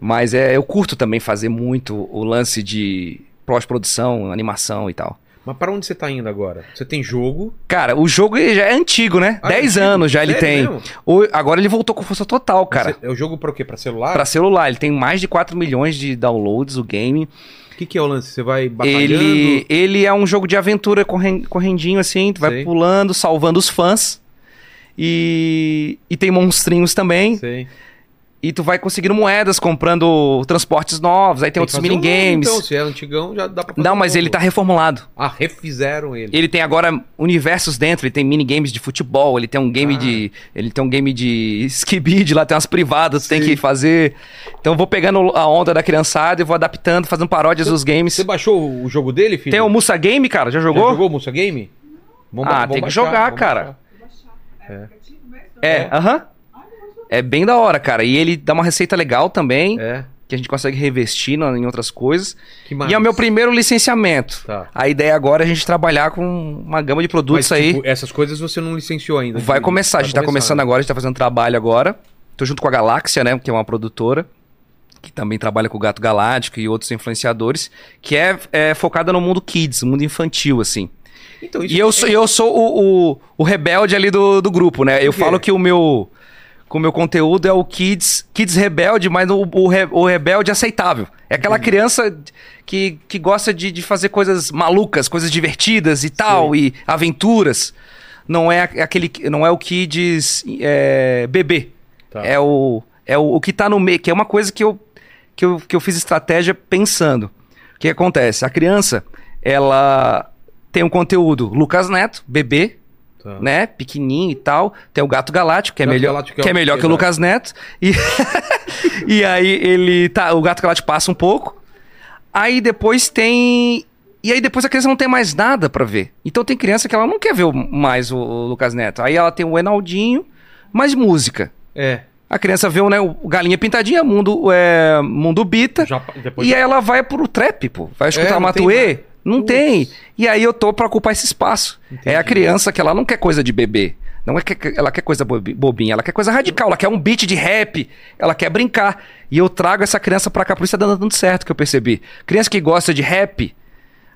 Mas é, eu curto também fazer muito o lance de pós-produção, animação e tal. Mas pra onde você tá indo agora? Você tem jogo. Cara, o jogo ele já é antigo, né? Ah, é 10 antigo? anos já ele Sério tem. mesmo? O- agora ele voltou com força total, cara. Você- é o jogo pra o quê? Pra celular? Pra celular, ele tem mais de 4 milhões de downloads, o game. O que, que é o lance? Você vai batalhando? Ele, ele é um jogo de aventura corren- correndinho assim, tu vai Sei. pulando, salvando os fãs. E, e tem monstrinhos também. Sei. E tu vai conseguindo moedas, comprando transportes novos. Aí tem, que outros fazer um minigames. Então, se é antigão, já dá pra Não, um mas novo. ele tá reformulado. Ah, refizeram ele. Ele tem agora universos dentro, ele tem minigames de futebol, ele tem um game Ah. de. Ele tem um game de skibid lá, tem umas privadas, tem que fazer. Então eu vou pegando a onda da criançada e vou adaptando, fazendo paródias dos games. Você baixou o jogo dele, filho? Tem o Musa Game, cara, já Já jogou? jogou o Musa Game? Vamos Ah, vamos tem que baixar, jogar, vamos cara. baixar. É, aham. É bem da hora, cara. E ele dá uma receita legal também, É. que a gente consegue revestir na- em outras coisas. E é o meu primeiro licenciamento. Tá. A ideia agora é a gente trabalhar com uma gama de produtos Mas, aí. tipo, essas coisas você não licenciou ainda. Vai de- começar, a vai gente tá começando né? agora, a gente tá fazendo trabalho agora. Tô junto com a Galáxia, né, que é uma produtora, que também trabalha com o Gato Galáctico e outros influenciadores, que é, é focada no mundo kids, mundo infantil, assim. Então, E eu sou, eu sou o, o, o rebelde ali do, do grupo, né? Eu falo que o meu, que o meu conteúdo é o kids, kids rebelde, mas o, o, re- o rebelde aceitável. É aquela criança que, que gosta de, de fazer coisas malucas, coisas divertidas e tal, e aventuras. Não é aquele, não é o kids é, bebê. Tá. É o é o, o que tá no meio, que é uma coisa que eu, que eu que eu fiz estratégia pensando. O que acontece? A criança, ela tem um conteúdo Lucas Neto, bebê, Tá. né, pequenininho e tal. Tem o Gato Galáctico, que é Gato melhor, Galáctico é que é o- melhor que o. Lucas Neto. E, <laughs> e aí ele tá, o Gato Galáctico passa um pouco. Aí depois tem e aí depois a criança não tem mais nada pra ver. Então tem criança que ela não quer ver mais o, o Lucas Neto. Aí ela tem o Enaldinho, mais música. É. A criança vê né, o Galinha Pintadinha, Mundo, é, mundo Bita. Já, E já- aí ela vai pro trap, pô. Vai escutar É, Matuê. Não Putz. tem. E aí eu tô pra ocupar esse espaço. É a criança que ela não quer coisa de bebê. Não é que ela quer coisa bobi- bobinha, ela quer coisa radical, ela quer um beat de rap, ela quer brincar. E eu trago essa criança pra cá, por isso tá dando tudo certo que eu percebi. Criança que gosta de rap,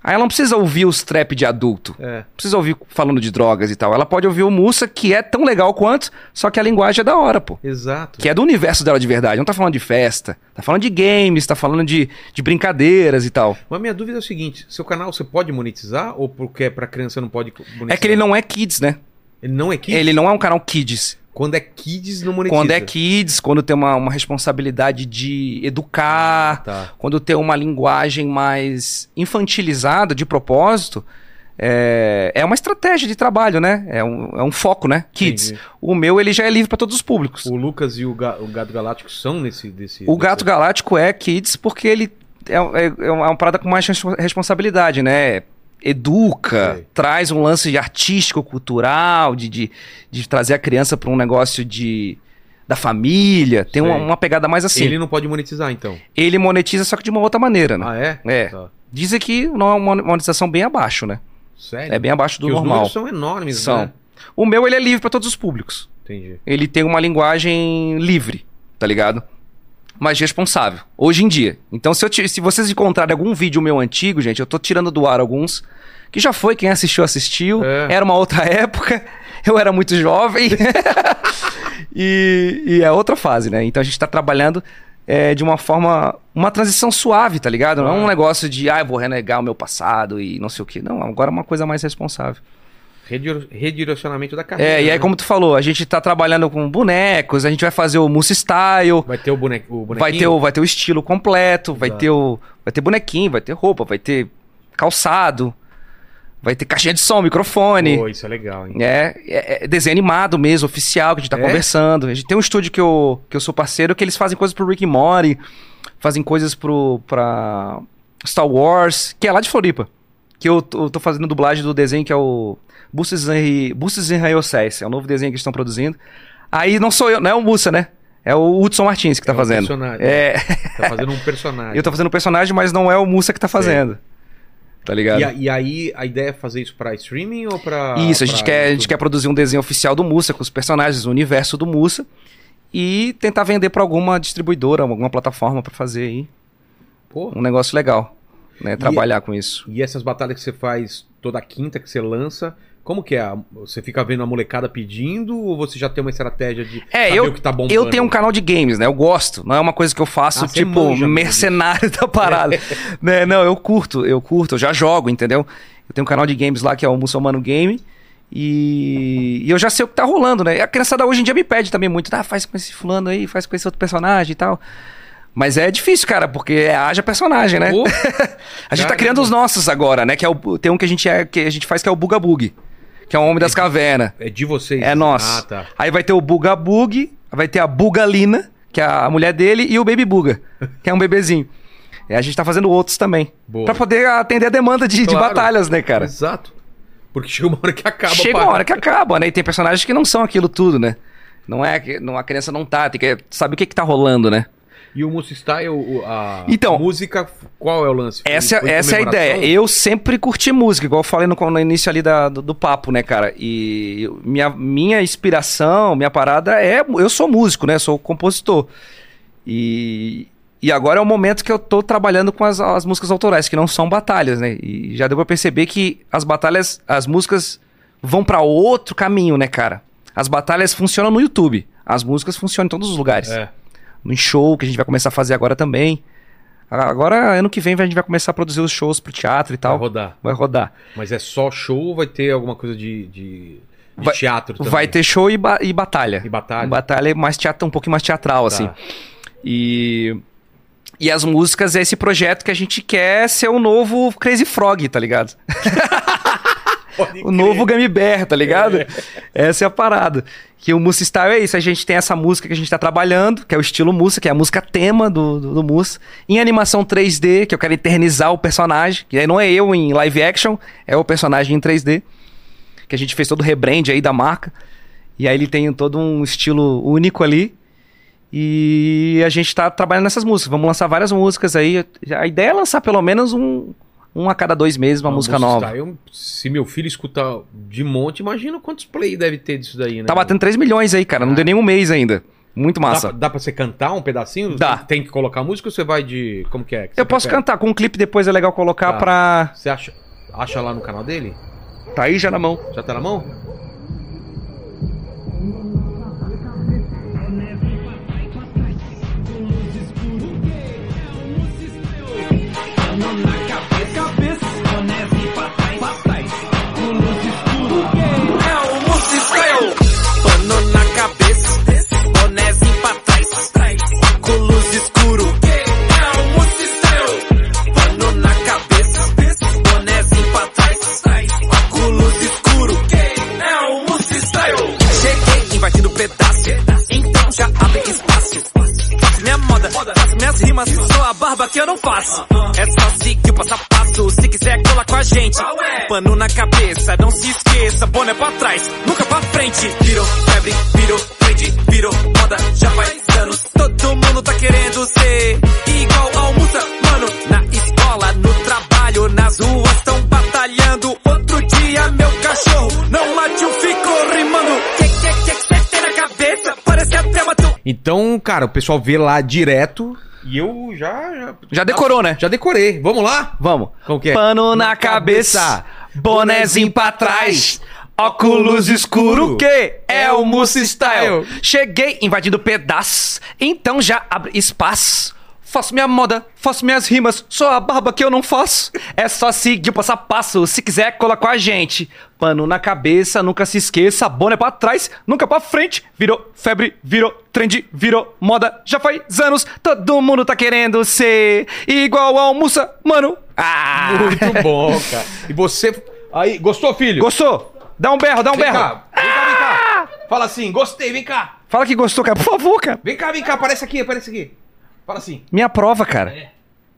aí ela não precisa ouvir os trap de adulto. É. Não precisa ouvir falando de drogas e tal. Ela pode ouvir o Mussa, que é tão legal quanto, só que a linguagem é da hora, pô. Exato. Que é do universo dela de verdade. Não tá falando de festa. Tá falando de games, tá falando de, de brincadeiras e tal. Mas minha dúvida é o seguinte: seu canal você pode monetizar ou porque é pra criança não pode monetizar? É que ele não é kids, né? Ele não é kids? Ele não é um canal kids. Quando é kids, não monetiza. Quando é kids, quando tem uma, uma responsabilidade de educar, Tá. quando tem uma linguagem mais infantilizada de propósito, é, é uma estratégia de trabalho, né? É um, é um foco, né? Kids. Entendi. O meu, ele já é livre para todos os públicos. O Lucas e o, Ga- o Gato Galáctico são nesse. Desse, O Gato desse... Galáctico é Kids porque ele é, é, é uma parada com mais respo- responsabilidade, né? Educa, Sei. traz um lance de artístico, cultural, de, de, de trazer a criança para um negócio de da família. Tem uma, uma pegada mais assim. Ele Ele, não pode monetizar, então. monetiza só que de uma outra maneira, né? Ah, é? É. Tá. Dizem que não é uma monetização bem abaixo, né? Sério? É bem abaixo do Os normal. números são enormes, São. né? O meu, ele é livre para todos os públicos. Entendi. ele tem uma linguagem livre, tá ligado? Mas responsável, hoje em dia. Então, se, eu se vocês encontrarem algum vídeo meu antigo, gente, eu tô tirando do ar alguns, que já foi, quem assistiu, assistiu. É. Era uma outra <laughs> época, eu era muito jovem. <laughs> e, e é outra fase, né? Então a gente tá trabalhando é, de uma forma. Uma transição suave, tá ligado? Não é um Ah. negócio de, ah, eu vou renegar o meu passado e não sei o quê. Não, agora é uma coisa mais responsável. Redirecionamento da carreira. É, e aí, né? como tu falou, a gente tá trabalhando com bonecos, a gente vai fazer o Mousse Style, Vai ter o, bone... o bonequinho? vai ter o, vai ter o estilo completo, vai ter o. Vai ter bonequinho, vai ter roupa, vai ter calçado, vai ter caixinha de som, microfone. Pô, isso é legal, hein? É, é- é desenho animado mesmo, oficial, que a gente tá É? conversando. A gente tem um estúdio que eu, que eu sou parceiro que eles fazem coisas pro Rick Morty, fazem coisas pro, pra Star Wars, que é lá de Floripa. Que eu, tô- eu tô fazendo dublagem do desenho que é o Busses em Raiocés. É o novo desenho que eles estão produzindo. Aí não sou eu, não é o Mussa, né? É o Hudson Martins que tá um fazendo. personagem. É. Tá fazendo um personagem. <laughs> eu tô fazendo um personagem, mas não é o Mussa que tá fazendo. Tá ligado? E, a- e aí, a ideia é fazer isso pra streaming ou pra. Isso, a gente, pra quer, a gente quer produzir um desenho oficial do Mussa, com os personagens, o universo do Mussa, e tentar vender pra alguma distribuidora, alguma plataforma pra fazer aí Pô, um negócio legal, né? Trabalhar com isso. E essas batalhas que você faz toda quinta que você lança, como que é? Você fica vendo a molecada pedindo ou você já tem uma estratégia de É, saber eu, o que tá bombando? eu tenho um canal de games, né? Eu gosto. Não é uma coisa que eu faço, Ah, tipo, manja mercenário <laughs> da parada. <laughs> né? Não, eu curto, eu curto, eu já jogo, entendeu? Eu tenho um canal de games lá que é o Muçulmano Game. E, e eu já sei o que tá rolando, né? E a criançada hoje em dia me pede também muito, ah, faz com esse fulano aí, faz com esse outro personagem e tal. Mas é difícil, cara, porque é, haja personagem, né? Pô, <laughs> a gente tá criando os nossos agora, né? Que é o, tem um que a gente, é, que a gente faz que é o Buga Bug, que é o Homem das Cavernas. é de vocês. É nosso. Ah, tá. Aí vai ter o Buga Bug, vai ter a Bugalina, que é a mulher dele, e o Baby Buga, <laughs> que é um bebezinho. E a gente tá fazendo outros também. Boa. Pra poder atender a demanda de, de Claro. batalhas, né, cara? Exato. Porque chega uma hora que acaba. Chega uma hora que acaba, né? E tem personagens que não são aquilo tudo, né? Não é que não, a criança não tá, tem que sabe o que que tá rolando, né? E o Musso Style, a Então, música, qual é o lance? Essa, foi essa é a ideia. Eu sempre curti música, igual eu falei no, no início ali da- do, do papo, né, cara? E minha, minha inspiração, minha parada é. Eu sou músico, né? Sou compositor. E, e agora é o momento que eu tô trabalhando com as, as músicas autorais, que não são batalhas, né? E já deu pra perceber que as batalhas, as músicas vão pra outro caminho, né, cara? As batalhas funcionam no YouTube. As músicas funcionam em todos os lugares É. no show que a gente vai começar a fazer agora também. Agora, ano que vem, a gente vai começar a produzir os shows pro teatro e tal. Vai rodar. Vai rodar. Mas é só show ou vai ter alguma coisa de, de, de Vai- teatro também? Vai ter show e, ba- e batalha. E batalha? Batalha é mais teatro, um pouquinho mais teatral, Tá. assim. E. E as músicas é esse projeto que a gente quer ser o novo Crazy Frog, tá ligado? <laughs> O novo Gummy Bear, tá ligado? Essa é a parada. Que o Musa Style é isso. A gente tem essa música que a gente tá trabalhando, que é o estilo Musa, que é a música tema do, do, do Musa. Em animação 3D, que eu quero eternizar o personagem. Que aí não é eu em live action, é o personagem em 3D. Que a gente fez todo o rebrand aí da marca. E aí ele tem todo um estilo único ali. E a gente tá trabalhando nessas músicas. Vamos lançar várias músicas aí. A ideia é lançar pelo menos um, um a cada dois meses uma Não, música Musso nova. Style, se meu filho escutar de monte, imagina quantos play deve ter disso daí, né? Tá batendo 3 milhões aí, cara. Não deu nem um mês ainda. Muito Dá, massa. pra- dá pra você cantar um pedacinho? Dá. Tem que colocar música ou você vai de. Como que é? que Eu posso prefere? cantar com um clipe depois, é legal colocar Tá. pra. Você acha, acha lá no canal dele? Tá aí já na mão. Já tá na mão? Com luz escuro. O Musi Style. Pano na cabeça, bonézinho pra trás, com luz escuro. O Musi Style. Cheguei invadindo pedaço, então já abre espaço. Faço minha moda, faço minhas rimas, sou a barba que eu não faço. É só seguir o passo a passo, se quiser colar com a gente. Pano na cabeça, não se esqueça, boné pra trás, nunca pra frente. Virou febre, virou trend, virou Então, cara, o pessoal vê lá direto e eu já. Já, Já decorou, né? já decorei. Vamos lá? Vamos. Como que é? Pano na, Na cabeça, cabeça, bonézinho pra trás. Óculos escuro, que é o Musa Style. Cheguei invadindo pedaço, então já abre espaço. Faço minha moda, faço minhas rimas, sou a barba que eu não faço. É só seguir o passo a passo, se quiser cola com a gente. Pano na cabeça, nunca se esqueça, boné pra trás, nunca pra frente. Virou febre, virou trend, virou moda, já faz anos. Todo mundo tá querendo ser igual ao Musa, mano. Ah! Muito bom, <laughs> cara. E você. Aí, gostou, filho? Gostou? Dá um berro, dá um Vem berro. cá, vem cá, vem cá. Fala assim, gostei, vem cá. Fala que gostou, cara, por favor, cara. Vem cá, vem cá, aparece aqui, aparece aqui. Fala assim. Minha prova, cara.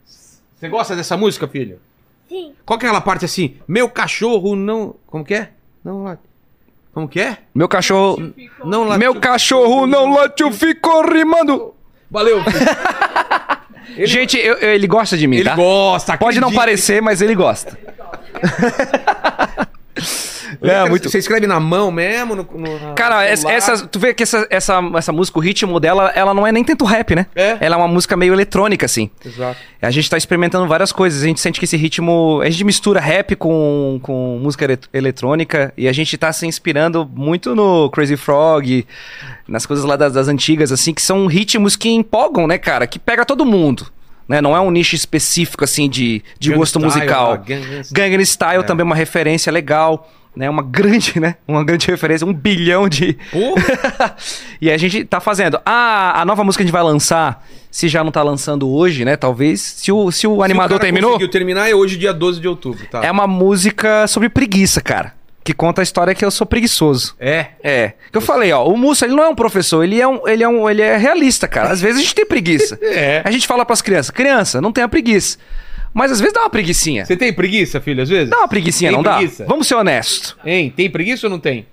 Você gosta dessa música, filho? Sim. Qual que é aquela parte assim? Meu cachorro não. Como que é? Não late. Como que é? Meu cachorro. Não late- Meu cachorro não latiu, ficou rimando. Valeu. <laughs> Gente, eu- eu- ele gosta de mim, Ele tá? gosta, Pode não parecer, mas ele gosta. <laughs> É, muito. Você escreve na mão mesmo? No, no- Cara, no essa, essa- tu vê que essa, essa, essa música, o ritmo dela, ela não é nem tanto rap, né? É. Ela é uma música meio eletrônica, assim. Exato. A gente tá experimentando várias coisas. A gente sente que esse ritmo. A gente mistura rap com, com música ele- eletrônica. E a gente tá se inspirando muito no Crazy Frog, nas coisas lá das, das antigas, assim, que são ritmos que empolgam, né, cara? Que pega todo mundo. Né? Não é um nicho específico, assim, de, de gosto Style, musical. Gangnam Style. Gangnam Style também é uma referência legal. Né, uma grande, né? Uma grande referência, um bilhão de. <laughs> E a gente tá fazendo. Ah, a nova música que a gente vai lançar, se já não tá lançando hoje, né? Talvez. Se o, se o animador Se o cara terminou. conseguiu terminar é hoje, dia 12 de outubro, tá? É uma música sobre preguiça, cara. Que conta a história que eu sou preguiçoso. É. É. Que eu falei, ó, o Mussa, ele não é um professor, ele é um, ele é um, ele é realista, cara. Às vezes a gente tem preguiça. <laughs> É. A gente fala pras crianças, criança, não tenha preguiça. Mas às vezes dá uma preguicinha. Você tem preguiça, filho, às vezes? Dá uma preguicinha, Tem não preguiça? dá? Vamos ser honestos. Hein? Tem preguiça ou não tem?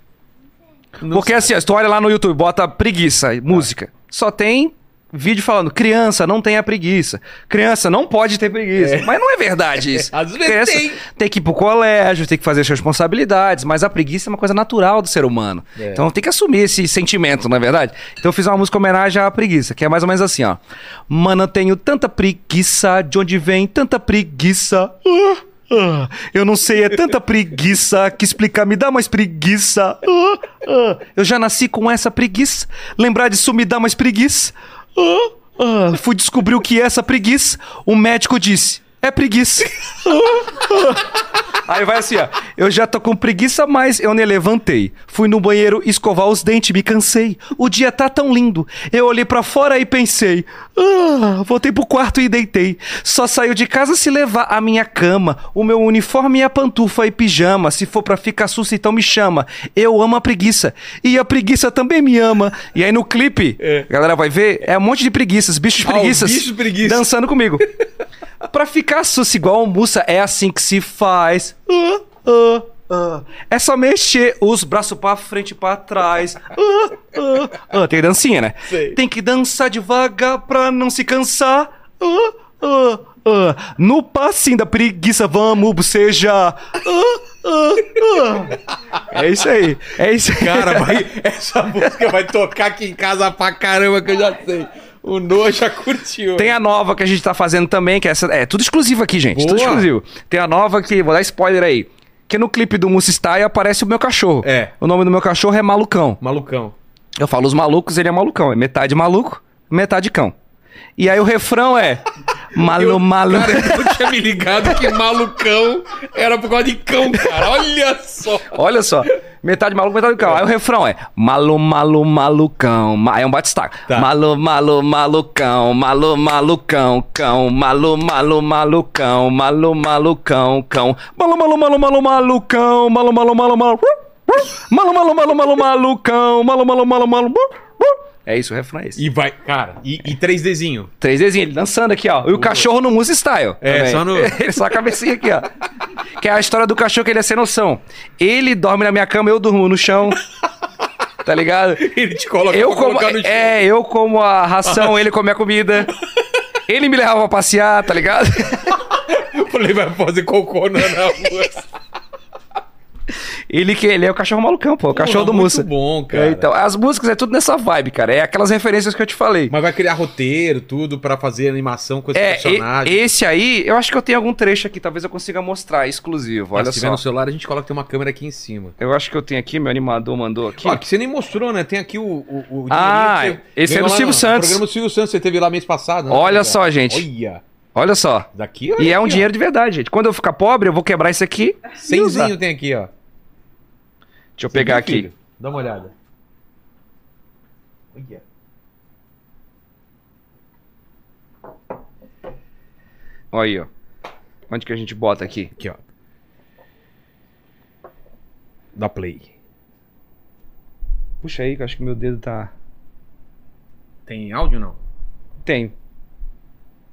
Não Porque assim, ó, se tu olha lá no YouTube, bota preguiça, música. Só tem vídeo falando, criança, não tenha preguiça. Criança, não pode ter preguiça. Mas não é verdade <laughs> isso. Às vezes Criança tem. Tem que ir pro colégio, tem que fazer suas responsabilidades, mas a preguiça é uma coisa natural do ser humano. É. Então tem que assumir esse sentimento, não é verdade? Então eu fiz uma música em homenagem à preguiça, que é mais ou menos assim, ó. Mano, eu tenho tanta preguiça, de onde vem tanta preguiça? Ah, eu não sei, é tanta preguiça que explicar me dá mais preguiça. Ah, eu já nasci com essa preguiça. Lembrar disso me dá mais preguiça. Fui descobrir o que é essa preguiça. O médico disse: é preguiça. <laughs> Aí vai assim, ó. Eu já tô com preguiça, mas eu nem levantei. Fui no banheiro escovar os dentes, me cansei. O dia tá tão lindo. Eu olhei pra fora e pensei. Ah, voltei pro quarto e deitei. Só saiu de casa se levar a minha cama, o meu uniforme e a pantufa e pijama. Se for pra ficar susto, então me chama. Eu amo a preguiça. E a preguiça também me ama. E aí no clipe, a galera vai ver, é um monte de preguiças, bichos Ah, preguiças. bichos preguiças. Dançando comigo. Pra ficar sus igual o Mussa, é assim que se faz. Ah, ah, ah. É só mexer os braços pra frente e pra trás. Ah, ah, ah. Tem dancinha, né? Tem que dançar devagar pra não se cansar. Ah, ah, ah. No passinho da preguiça, vamos bocejar. Ah, ah, ah. É isso aí. É isso aí. Cara, vai, essa música vai tocar aqui em casa pra caramba, que eu já sei. O Noah já curtiu. Tem a nova que a gente tá fazendo também, que é essa. É tudo exclusivo aqui, gente. Tudo Boa. exclusivo. Tem a nova que, vou dar spoiler aí. Que no clipe do Musa Style aparece o meu cachorro. É. O nome do meu cachorro é Malucão. Malucão. Eu falo os malucos, ele é malucão. É metade maluco, metade cão. E aí o refrão é. Malu, Eu- malu. Cara, eu não tinha me ligado que malucão era por causa de cão, cara. Olha só. Olha só. Metade maluco, metade cão. Aí o refrão é malu, malu, malucão. Ma- Aí é um batistaca. Tá. Malu, malu, malucão. Malu, malucão, cão. Malu, malu, malucão. Malu, malucão, cão. Malu, malu, malu, malu, malucão. Malu, malu, malu, malu. Malu, malu, malu, malu, malucão. Malu, malu, malu, malu. É isso, o refrão é esse. E vai, cara, e, e 3Dzinho. Três desenhos, ele dançando aqui, ó. E o cachorro no Musa Style. É, também. só no- <laughs> Ele só a cabecinha aqui, ó. Que é a história do cachorro que ele é sem noção. Ele dorme na minha cama, eu durmo no chão. Tá ligado? <laughs> Ele te coloca Eu como, no chão. é, eu como a ração, <laughs> ele come a comida. Ele me levava pra passear, tá ligado? Eu falei, vai fazer cocô na rua. Ele que ele é o cachorro malucão, pô, o cachorro do muito Mussa. bom, cara. É, então, as músicas é tudo nessa vibe, cara. É aquelas referências que eu te falei. Mas vai criar roteiro, tudo, pra fazer animação com esse É, personagem. e- esse aí, eu acho que eu tenho algum trecho aqui, talvez eu consiga mostrar exclusivo. Olha se tiver só. no celular, a gente coloca tem uma câmera aqui em cima. Eu acho que eu tenho aqui, meu animador mandou aqui. Ó, que você nem mostrou, né? Tem aqui o. o, o Ah, esse é do Silvio no Santos. programa do Silvio Santos, você teve lá mês passado. né? Olha só, gente. Olha. Olha só. Daqui, olha E é um aqui, ó. dinheiro de verdade, gente. Quando eu ficar pobre, eu vou quebrar isso aqui. Cenzinho tem aqui, ó. Deixa eu Você pegar aqui. filho? Dá uma olhada. Olha. Olha aí, ó. Onde que a gente bota aqui? Aqui, ó. Dá play. Puxa aí, que eu acho que meu dedo tá. Tem áudio não? Tem.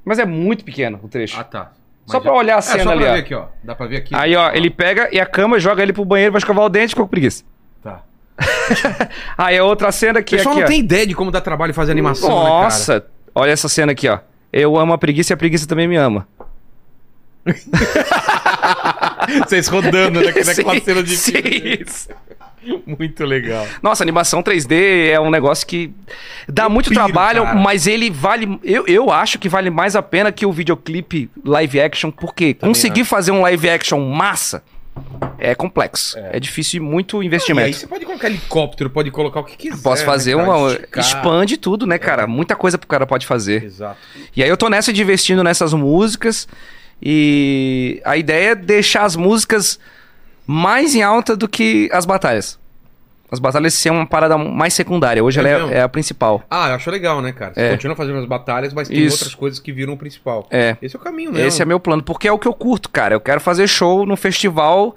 Mas é muito pequeno o trecho. Ah, tá. Só Mas pra já- olhar a É, cena só ali, pra ó. ver aqui, ó. Dá pra ver aqui. Aí, ó, ele pega e a cama joga ele pro banheiro, vai escovar o dente, ficou com preguiça. Tá. <laughs> Aí é outra cena O que pessoal aqui, não ó. tem ideia de como dá trabalho fazer animação, né? Nossa, olha essa cena aqui, ó. Eu amo a preguiça e a preguiça também me ama. <laughs> Vocês rodando né, <laughs> naquela Sim, cena de sim. <laughs> Muito legal. Nossa, animação 3D é um negócio que dá Eu muito piro, trabalho, cara. mas ele vale. Eu, eu acho que vale mais a pena que o videoclipe live action, porque conseguir fazer um live action massa é complexo. É, difícil e muito E aí investimento. você pode colocar helicóptero, pode colocar o que quiser. Posso né, fazer cara? uma. Esticar. Expande tudo, né, cara? Muita coisa pro cara pode fazer. Exato. E aí eu tô nessa de investindo nessas músicas. E a ideia é deixar as músicas mais em alta do que as batalhas. As batalhas ser uma parada mais secundária. Hoje É ela é- é, a principal. Ah, eu acho legal, né, cara? Você É. continua fazendo as batalhas, mas tem Isso. outras coisas que viram o principal. É. Esse é o caminho, né? Esse é meu plano, porque é o que eu curto, cara. Eu quero fazer show no festival,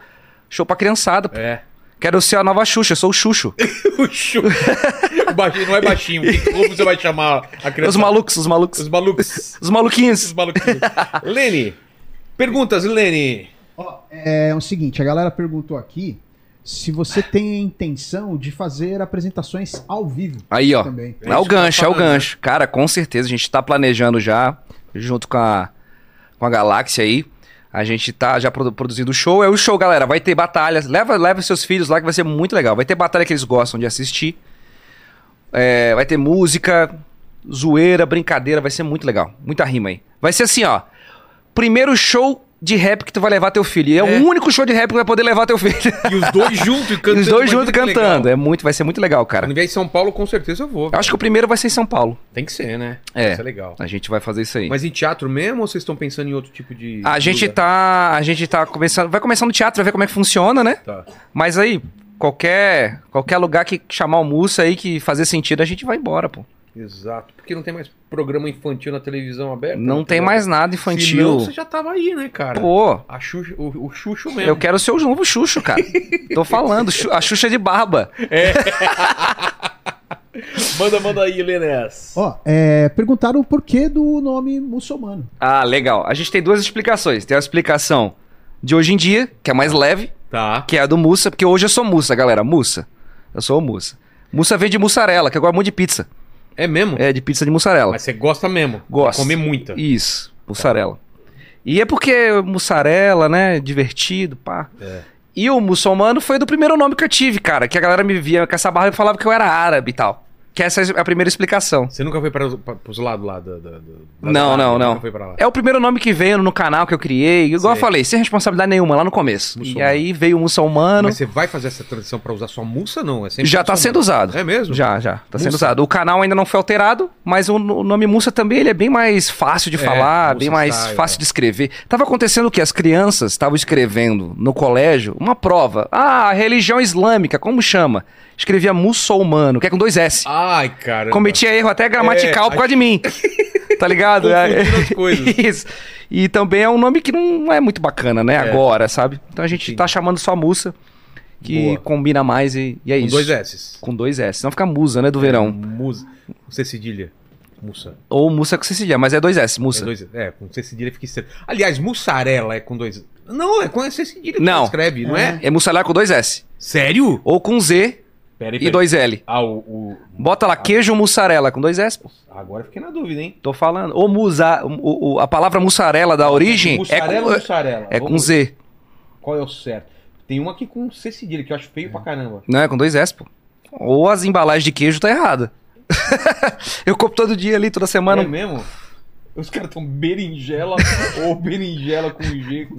show pra criançada. pô. É. Quero ser a nova Xuxa, eu sou o Xuxo. <laughs> o Xuxa. O baixinho não é baixinho. Como você vai chamar a criança? Os malucos, os malucos. Os malucos. Os maluquinhos. Os maluquinhos. Lene. Perguntas, Lene. Ó, é o seguinte, a galera perguntou aqui se você tem a intenção de fazer apresentações ao vivo. Aí, ó. Também. É o que eu gancho, é o gancho. Cara, com certeza, a gente tá planejando já, junto com a, com a Galáxia aí. A gente tá já produ- produzindo o show. É o show, galera. Vai ter batalhas. Leva, leva seus filhos lá que vai ser muito legal. Vai ter batalha que eles gostam de assistir. É, vai ter música, zoeira, brincadeira. Vai ser muito legal. Muita rima aí. Vai ser assim, ó. Primeiro show de rap que tu vai levar teu filho. E é, É. o único show de rap que vai poder levar teu filho. E os dois <laughs> juntos cantando. Os dois juntos cantando. legal. É muito, vai ser muito legal, cara. Quando vier em São Paulo, com certeza eu vou. Eu acho que o primeiro vai ser em São Paulo. Tem que ser, né? É. Isso é legal. A gente vai fazer isso aí. Mas em teatro mesmo ou vocês estão pensando em outro tipo de. A gente lugar? tá. A gente tá começando. Vai começar no teatro, vai ver como é que funciona, né? Tá. Mas aí, qualquer. Qualquer lugar que chamar o Mussa aí que fazer sentido, a gente vai embora, pô. Exato. Porque não tem mais programa infantil na televisão aberta. Não tem mais nada infantil. Senão você já tava aí, né, cara? Pô, A Xuxa, o, o Xuxo mesmo. eu quero ser o novo Xuxo, cara. Tô <laughs> falando, a Xuxa de barba. <laughs> Manda, manda aí, Lenés. Ó, é, perguntaram o porquê do nome muçulmano. Ah, legal. A gente tem duas explicações. Tem a explicação de hoje em dia, que é mais leve, Tá. que é a do Mussa, porque hoje eu sou Mussa, galera. Mussa. Eu sou o Mussa. Mussa vem de mussarela, que eu gosto muito de pizza. É mesmo? É, de pizza de mussarela. Mas você gosta mesmo. Gosto. Comer muita. Isso, mussarela. E é porque mussarela, né? Divertido, pá. É. E o muçulmano foi do primeiro nome que eu tive, cara. Que a galera me via com essa barra e falava que eu era árabe e tal. Que essa é a primeira explicação. Você nunca foi para, para os lados lá da Não, não, não. É o primeiro nome que veio no canal que eu criei. Igual eu Sei. falei, sem responsabilidade nenhuma lá no começo. E aí veio o muçulmano. Mas você vai fazer essa transição pra usar sua mussa, não? É Já tá muçulmano. sendo usado. É mesmo? Já, já. Tá sendo usado. O canal ainda não foi alterado, mas o, o nome Mussa também ele é bem mais fácil de É, falar, bem mais style, fácil é. de escrever. Tava acontecendo que as crianças estavam escrevendo no colégio uma prova. Ah, religião islâmica, como chama? Escrevia muçulmano, que é com dois S. Ai, cara. Cometia erro até gramatical É, por causa de mim. <laughs> Tá ligado? As coisas. <laughs> Isso. E também é um nome que não é muito bacana, né? Agora, sabe? Então a gente Entendi. tá chamando só Mussa, que Boa. combina mais e, e é Com isso. dois S's. Com dois S. Senão fica musa, né? Do verão. Musa. Com C cedilha. Mussa. Ou mussa com cedilha, mas é dois S, É, mussa. dois, é, com C cedilha fica estranho. Aliás, mussarela é com dois. Não, é com C cedilha que Não. você escreve, não é? É mussarela com dois S. Sério? Ou com Z E dois L. Ah, o, o- Bota lá, queijo mussarela com dois S, pô. Agora fiquei na dúvida, hein? Tô falando. Ou musa, o, o- a palavra mussarela da origem Mussarela é ou com, mussarela? é com Z. Qual é o certo? Tem um aqui com C cedilha que eu acho feio pra caramba. Não, é com dois S, pô. Ou as embalagens de queijo tá errada. <laughs> eu compro todo dia ali, toda semana. É mesmo? Os caras tão berinjela <laughs> ou berinjela com G. Com...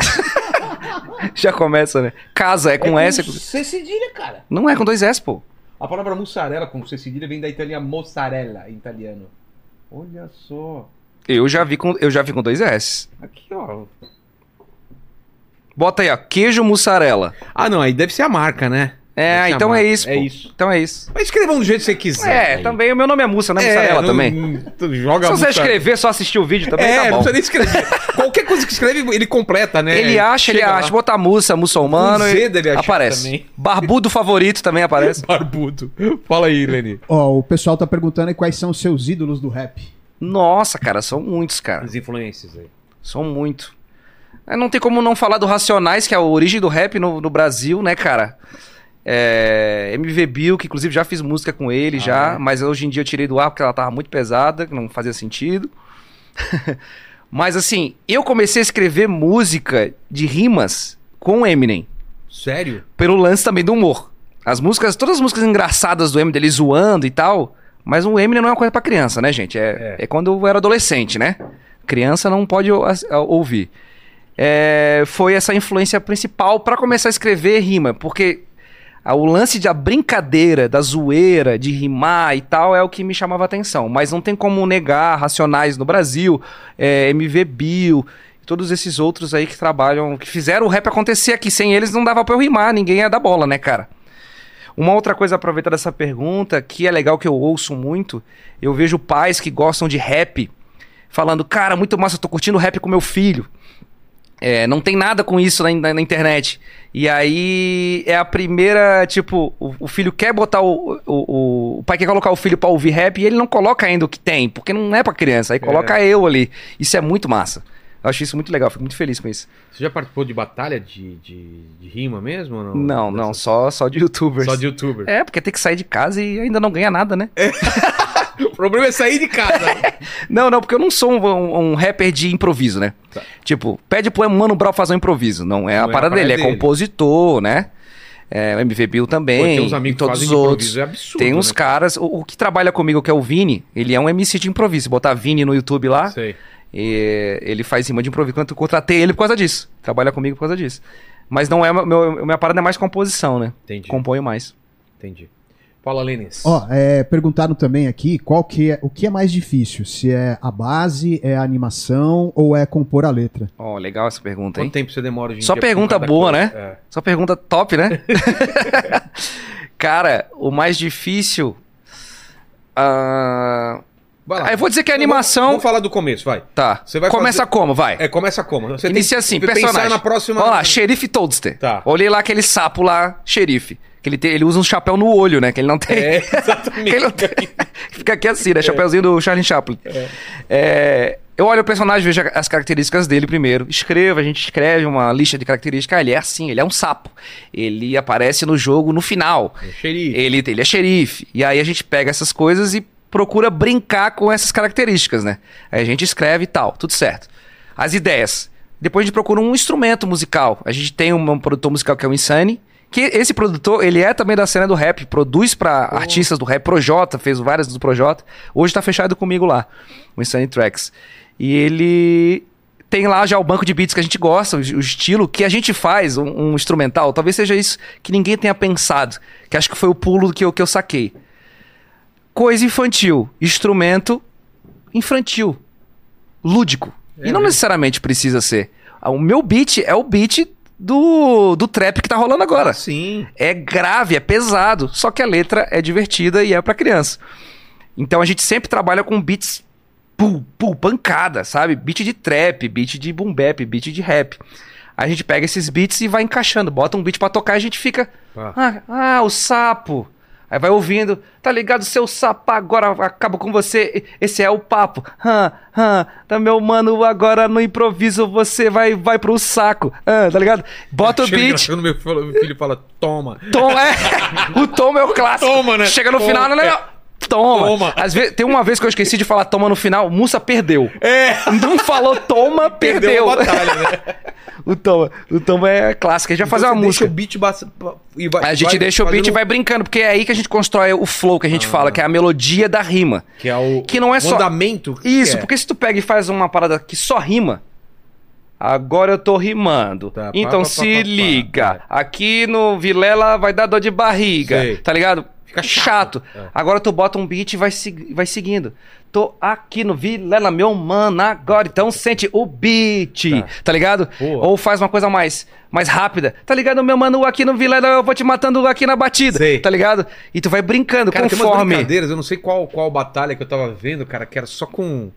<laughs> Já começa, né? Casa é com S. é com- C cedilha, cara. Não é com dois S, pô. A palavra mussarela com C cedilha vem da italiana mozzarella, em italiano. Olha só. Eu já vi com, eu já vi com dois S. Aqui, ó. Bota aí, ó. Queijo mussarela. Ah, não, aí deve ser a marca, né? É, a então é isso. É pô. isso. Então é isso. Mas escrevam do jeito que você quiser. É, aí. também o meu nome é Mussa, não é mussarela não- também. não- tu joga Se você mussarela. escrever, só assistir o vídeo também, é, tá não bom. precisa nem escrever. Qualquer coisa que escreve, ele completa, né? Ele acha, ele lá. acha. Botar mussa, muçulmano, Com Z e aparece. também. Barbudo favorito também aparece. <laughs> Barbudo. Fala aí, Leni. Ó, o pessoal tá perguntando aí quais são os seus ídolos do rap. Nossa, cara, são muitos, cara. As influências aí. São muito. É, Não tem como não falar do Racionais, que é a origem do rap no, no Brasil, né, cara? É, MV Bill, que inclusive já fiz música com ele, já, é? mas hoje em dia eu tirei do ar porque ela tava muito pesada, que não fazia sentido. <laughs> mas assim, eu comecei a escrever música de rimas com o Eminem Sério? pelo lance também do humor. As músicas, todas as músicas engraçadas do Eminem, dele zoando e tal. Mas o Eminem não é uma coisa pra criança, né, gente? É, é. quando eu era adolescente, né? Criança não pode ouvir. É, foi essa influência principal pra começar a escrever rima, porque ah, o lance da brincadeira, da zoeira, de rimar e tal é o que me chamava atenção. Mas não tem como negar Racionais no Brasil, é, MV Bill, todos esses outros aí que trabalham, que fizeram o rap acontecer aqui. Sem eles não dava pra eu rimar, ninguém ia dar bola, né, cara? Uma outra coisa, aproveitar dessa pergunta, que é legal que eu ouço muito, eu vejo pais que gostam de rap falando, cara, muito massa, eu tô curtindo rap com meu filho. É, não tem nada com isso na, na- na internet. E aí é a primeira, tipo, o, o filho quer botar o, o, o. Pai quer colocar o filho pra ouvir rap e ele não coloca ainda o que tem, porque não é pra criança. Aí coloca eu ali. Isso é muito massa. Eu acho isso muito legal, fico muito feliz com isso. Você já participou de batalha de, de, de rima mesmo? Não, Não, não, só, só de youtubers. Só de youtuber. É, porque tem que sair de casa e ainda não ganha nada, né? O <laughs> problema é sair de casa. <laughs> Não, não, porque eu não sou um, um- um rapper de improviso, né? Tipo, pede pro Mano Brown fazer um improviso. Não é Não a parada dele, é dele. compositor, né? É, o MV Bill também. Pô, tem uns amigos todos os outros. é absurdo, Tem uns né, caras. O, o que trabalha comigo, que é o Vini, ele é um MC de improviso. Se botar Vini no YouTube lá, Sei. e ele faz rima de improviso. Quando eu contratei ele por causa disso. Trabalha comigo por causa disso. Mas não é. Meu, minha parada é mais composição, né? Entendi. Componho mais. Entendi. Fala, Lênis. Ó, é, perguntaram também aqui qual que é, o que é mais difícil, se é a base, é a animação ou é compor a letra. Ó, legal essa pergunta, hein? Quanto tempo você demora em Só pergunta boa, coisa? né? É. Só pergunta top, né? <laughs> Cara, o mais difícil. Vai lá. Ah, eu vou dizer que a Vamos- animação- Vamos falar do começo, vai. Tá. Você vai Começa fazer- como? Vai. É, começa como? Você Inicia assim, que personagem. pensar na próxima... Vamos lá, xerife Toadster. Tá. Olhei lá aquele sapo lá, xerife. Que ele, tem- ele usa um chapéu no olho, né? Que ele não tem. É, exatamente. <laughs> que ele não tem. Fica aqui assim, né? Chapeuzinho do Charlie Chaplin. É, eu olho o personagem, vejo as características dele primeiro. Escrevo, a gente escreve uma lista de características. Ah, ele é assim, ele é um sapo. Ele aparece no jogo no final. É xerife. Ele, ele é xerife. E aí a gente pega essas coisas e procura brincar com essas características, né? Aí a gente escreve e tal, tudo certo. As ideias. Depois a gente procura um instrumento musical. A gente tem um, um produtor musical que é o Insane. Que esse produtor, ele é também da cena do rap, produz pra artistas do rap, Projota, fez várias do Projota. Hoje tá fechado comigo lá, o Insane Tracks. E ele tem lá já o banco de beats que a gente gosta, o, o estilo que a gente faz, um, um instrumental. Talvez seja isso que ninguém tenha pensado, que acho que foi o pulo que eu, que eu saquei. Coisa infantil, instrumento infantil, lúdico. e não necessariamente precisa ser. O meu beat é o beat do, do trap que tá rolando agora. Sim. É grave, é pesado, só que a letra é divertida e é pra criança. Então a gente sempre trabalha com beats pum, pum, pancada, sabe? Beat de trap, beat de boom bap, beat de rap. A gente pega esses beats e vai encaixando, bota um beat pra tocar e a gente fica, Ah. ah, ah, o sapo. Aí vai ouvindo, tá ligado, seu sapo, agora acabo com você, esse é o papo. Hã, hã, tá meu mano, agora no improviso você vai, vai pro saco. Hã, tá ligado? Bota o beat, Meu filho, meu filho fala, toma. Tom é. <laughs> O tom é o clássico. Toma, né? Chega no Toma, final, não, não, não. Toma. Toma. Às vezes, tem uma vez que eu esqueci de falar toma no final, Mussa perdeu. É. Não falou toma, <laughs> perdeu. Perdeu a batalha, né? <laughs> o toma. O toma é clássico. A gente vai fazer Então uma você música. Deixa o beat e vai, A gente vai deixa o beat e vai brincando, porque é aí que a gente constrói o flow que a gente fala, que é a melodia da rima. Que é o Que não é só- fundamento. que Isso, é. porque se tu pega e faz uma parada que só rima. Agora eu tô rimando. Tá, então pá, se pá, pá, pá. liga. Aqui no Vilela vai dar dor de barriga. Sei. Tá ligado? Fica chato. É. Agora tu bota um beat e vai, vai seguindo. Tô aqui no Vilela, meu mano, agora. Então sente o beat. Tá. Tá, ligado? Boa. Ou faz uma coisa mais, mais rápida. Tá ligado, meu mano? Aqui no Vilela eu vou te matando aqui na batida. Sei. Tá ligado? E tu vai brincando Cara, tem umas conforme. brincadeiras, eu não sei qual, qual batalha que eu tava vendo, cara, que era só com.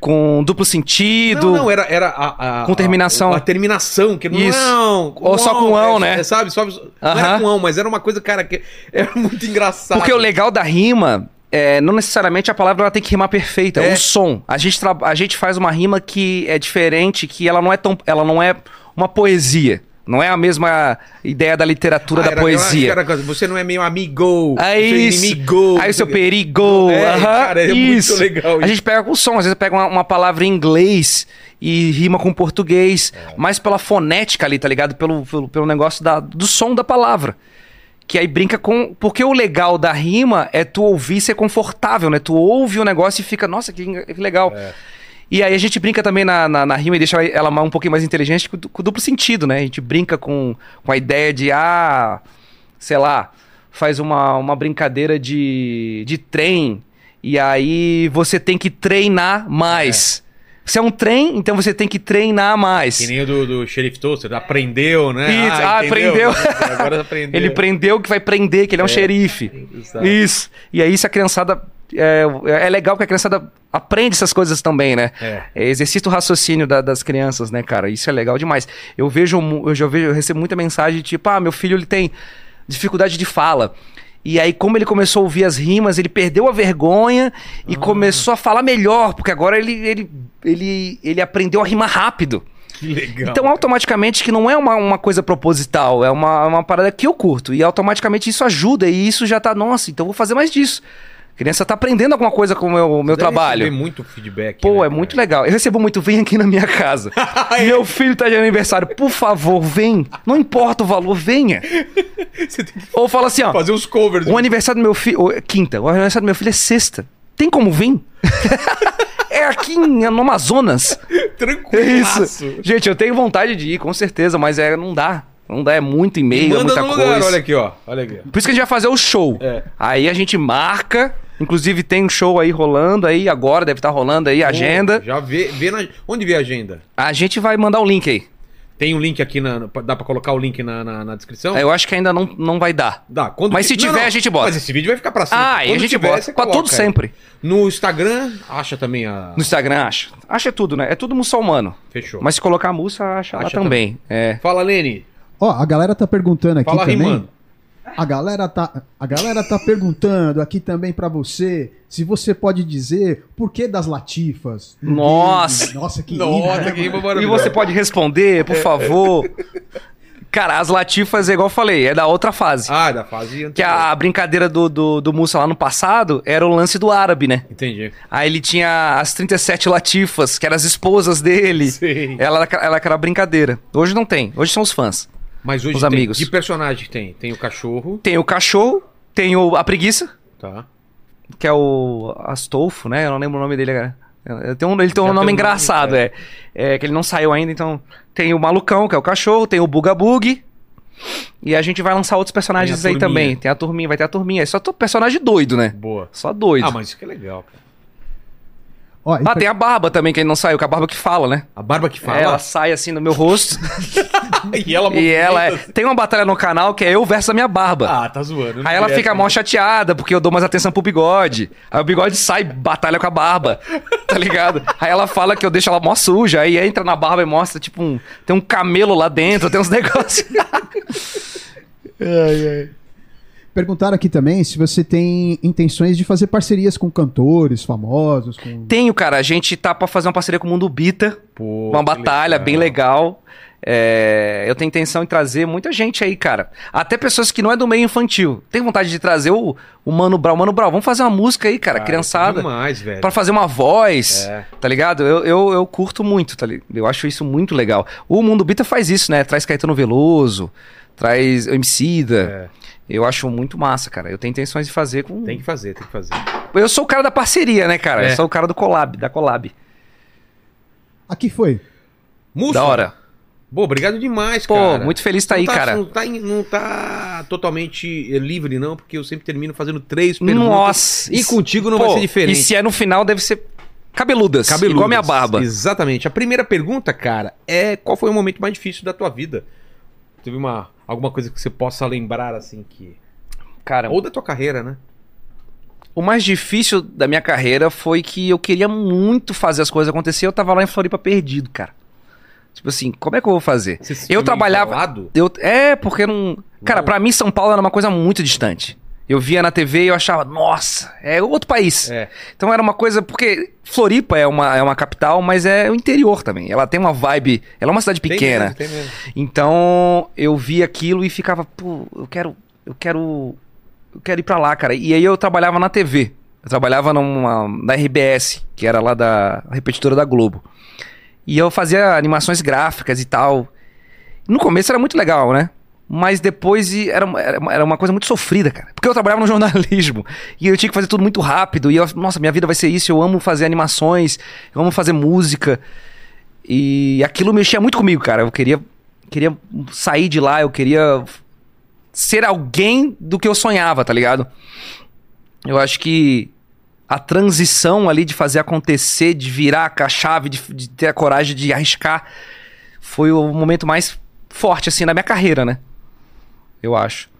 Com duplo sentido. Não, não, era, era a, a- Com terminação. A, a terminação, que não. Isso. Não, Ou só com ão, é, né? é, sabe? Só, não era Aham. com ão, mas era uma coisa, cara, que era <laughs> muito engraçado. Porque o legal da rima é não necessariamente a palavra ela tem que rimar perfeita, É. o som. A gente, a gente faz uma rima que é diferente, que ela não é tão, ela não é uma poesia. Não é a mesma ideia da literatura Ah, da era- poesia. era você não é meu amigo. É você isso. é inimigo. Aí o seu perigo. É, aham, cara, é isso. muito legal A isso. gente pega com som, às vezes pega uma, uma palavra em inglês e rima com português, É. mais pela fonética ali, tá ligado? Pelo, pelo, pelo negócio da, do som da palavra. Que aí brinca com. Porque o legal da rima é tu ouvir e ser confortável, né? Tu ouve o negócio e fica, nossa, que, que legal. É. E aí a gente brinca também na, na, na rima e deixa ela um pouquinho mais inteligente com, com duplo sentido, né? A gente brinca com, com a ideia de, ah, sei lá, faz uma, uma brincadeira de, de trem e aí você tem que treinar mais. Você é um trem, então você tem que treinar mais. Que nem o do, do Sheriff Toaster, aprendeu, né? Isso, ah, entendeu? aprendeu. Agora <laughs> aprendeu. Ele prendeu que vai prender, que ele é um xerife. exato. Isso. E aí, se a criançada. É, é legal que a criançada aprende essas coisas também, né? É. exercita o raciocínio da- das crianças, né, cara? Isso é legal demais. Eu vejo, eu já vejo, eu recebo muita mensagem tipo, ah, meu filho ele tem dificuldade de fala. E aí, como ele começou a ouvir as rimas, ele perdeu a vergonha e começou a falar melhor, porque agora ele, ele, ele, ele aprendeu a rimar rápido. Que legal. Então, automaticamente, que não é uma, uma coisa proposital, é uma, uma parada que eu curto. E automaticamente isso ajuda, e isso já tá, nossa, então vou fazer mais disso. A criança tá aprendendo alguma coisa com o meu, meu trabalho. receber muito feedback. Pô, né, é muito legal. Eu recebo muito, vem aqui na minha casa. <laughs> Meu filho tá de aniversário, por favor, vem. Não importa o valor, venha. <laughs> Você tem que Ou fala assim, ó. fazer os covers. O aniversário do meu filho. Quinta, o aniversário do meu filho é sexta. Tem como vir? <laughs> é aqui em- no Amazonas. É Tranquilaço. isso. Gente, eu tenho vontade de ir, com certeza, mas é, não dá. Não dá, é muito e-mail, é muita coisa. lugar, olha aqui, ó. Olha aqui. Por isso que a gente vai fazer o show. É. Aí a gente marca. Inclusive tem um show aí rolando aí, agora deve estar rolando aí a agenda. Já vê, vê na... Onde vê a agenda? A gente vai mandar o link aí. Tem um link aqui na. Dá pra colocar o link na, na, na descrição? Eu acho que ainda não, não vai dar. Dá. Quando Mas se tiver, a gente bota. Mas esse vídeo vai ficar pra sempre. Ah, e a gente tiver, bota. Pra tudo aí. sempre. No Instagram, acha também a. No Instagram acha. Acha tudo, né? É tudo muçulmano. Fechou. Mas se colocar a muça, acha, lá Acha também. É. Fala, Lene. Ó, a galera tá perguntando aqui Fala também. rimando. A galera tá, a galera tá perguntando aqui também pra você se você pode dizer por que das latifas. no Nossa. game. Nossa, que Nossa, que? E você pode responder, por favor. Cara, as latifas, é igual eu falei, é da outra fase. Ah, da fase anterior. Que a brincadeira do, do, do Mussa lá no passado era o lance do árabe, né? Entendi. Aí ele tinha as 37 latifas, que eram as esposas dele. Sim. Ela, era- ela era brincadeira. Hoje não tem, hoje são os fãs. Mas hoje Os tem... amigos. Que personagem tem? Tem o cachorro. Tem o cachorro, tem o, a preguiça, Tá. que é o Astolfo, né? Eu não lembro o nome dele, cara. Tem um, ele tem um Já tem nome um nome, engraçado, é. é. é. Que ele não saiu ainda, então. Tem o Malucão, que é o cachorro, tem o Buga Bug. E a gente vai lançar outros personagens Tem aí turminha. também. Tem a turminha, vai ter a turminha. É só personagem doido, né? Boa. Só doido. Ah, mas isso que é legal, cara. Ó, Ah, tem a barba também, que não saiu, que é a barba que fala, né? A barba que fala. Ela sai assim no meu rosto. <laughs> e ela e ela é... movimenta- Tem uma batalha no canal que é eu versus a minha barba. Ah, tá zoando. Aí ela fica né? mó chateada, porque eu dou mais atenção pro bigode. Aí o bigode sai, batalha com a barba. Tá ligado? Aí ela fala que eu deixo ela mó suja. Aí entra na barba e mostra, tipo, um, tem um camelo lá dentro, tem uns <laughs> negócios. Perguntaram aqui também se você tem intenções de fazer parcerias com cantores famosos, com Tenho, cara, a gente tá pra fazer uma parceria com o Mundo Bita. Pô, uma batalha bem legal. É, eu tenho intenção em trazer muita gente aí, cara. Até pessoas que não é do meio infantil. Tem vontade de trazer o, o Mano Brown. Mano Brown, vamos fazer uma música aí, cara, Cara, criançada. Demais, velho. Pra fazer uma voz, É. tá ligado? Eu, eu, eu curto muito, tá ligado? Eu acho isso muito legal. O Mundo Bita faz isso, né? Traz Caetano Veloso, traz Emicida. É. Eu acho muito massa, cara. Eu tenho intenções de fazer com... Tem que fazer, tem que fazer. Eu sou o cara da parceria, né, cara? É. Eu sou o cara do collab, da collab. Aqui foi. Musso. Da hora. Pô, obrigado demais, Pô, cara. muito feliz de estar Não aí, tá- cara. Não tá, não tá totalmente eh, livre, não, porque eu sempre termino fazendo três perguntas. Nossa! E contigo não pô, vai ser diferente. E se é no final, deve ser cabeludas. Cabeludas. Igual a minha barba. Exatamente. A primeira pergunta, cara, é qual foi o momento mais difícil da tua vida? Teve uma alguma coisa que você possa lembrar assim que Cara, ou da tua carreira, né? o mais difícil da minha carreira foi que eu queria muito fazer as coisas acontecer. Eu tava lá em Floripa perdido, cara. Tipo assim, como é que eu vou fazer? Você se eu trabalhava. isolado? Eu, é, porque não. Cara, pra mim, São Paulo era uma coisa muito distante. Eu via na TV e eu achava, nossa, é outro país. É. Então era uma coisa, porque Floripa é uma, é uma capital, mas é o interior também. Ela tem uma vibe, ela é uma cidade Tem pequena. mesmo, tem mesmo. Então eu vi aquilo e ficava, pô, eu quero, eu quero, eu quero ir pra lá, cara. E aí eu trabalhava na TV. Eu trabalhava numa, na RBS, que era lá da repetidora da Globo. E eu fazia animações gráficas e tal. No começo era muito legal, né? Mas depois era, era, era uma coisa muito sofrida, cara. Porque eu trabalhava no jornalismo. E eu tinha que fazer tudo muito rápido. E eu, nossa, minha vida vai ser isso. Eu amo fazer animações. Eu amo fazer música. E aquilo mexia muito comigo, cara. Eu queria, queria sair de lá. Eu queria ser alguém do que eu sonhava, tá ligado? Eu acho que a transição ali de fazer acontecer, de virar a chave, de, de ter a coragem de arriscar, foi o momento mais forte, assim, na minha carreira, né? Eu acho.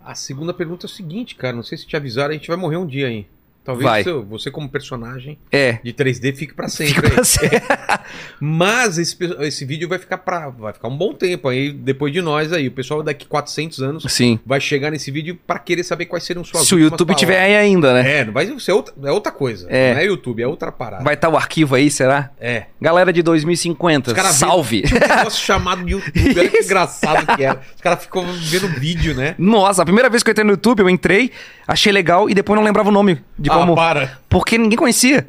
A segunda pergunta é o seguinte, cara. Não sei se te avisaram, a gente vai morrer um dia aí. Talvez Vai. seu- você, como personagem É. de 3D, fique pra sempre. Aí. pra ser. <laughs> Mas esse, esse vídeo vai ficar para vai ficar um bom tempo aí depois de nós aí. O pessoal daqui 400 anos Sim. vai chegar nesse vídeo pra querer saber quais serão suas Se o YouTube tiver palavras. aí ainda, né? É, não vai ser outra, é outra coisa. É. Não é YouTube, é outra parada. Vai estar o arquivo aí, será? É. Galera de 2050, Os cara salve! Um negócio chamado YouTube, olha que engraçado que era. Os caras ficam vendo vídeo, né? Nossa, a primeira vez que eu entrei no YouTube, eu entrei, achei legal e depois não lembrava o nome de Ah, como. para. Porque ninguém conhecia.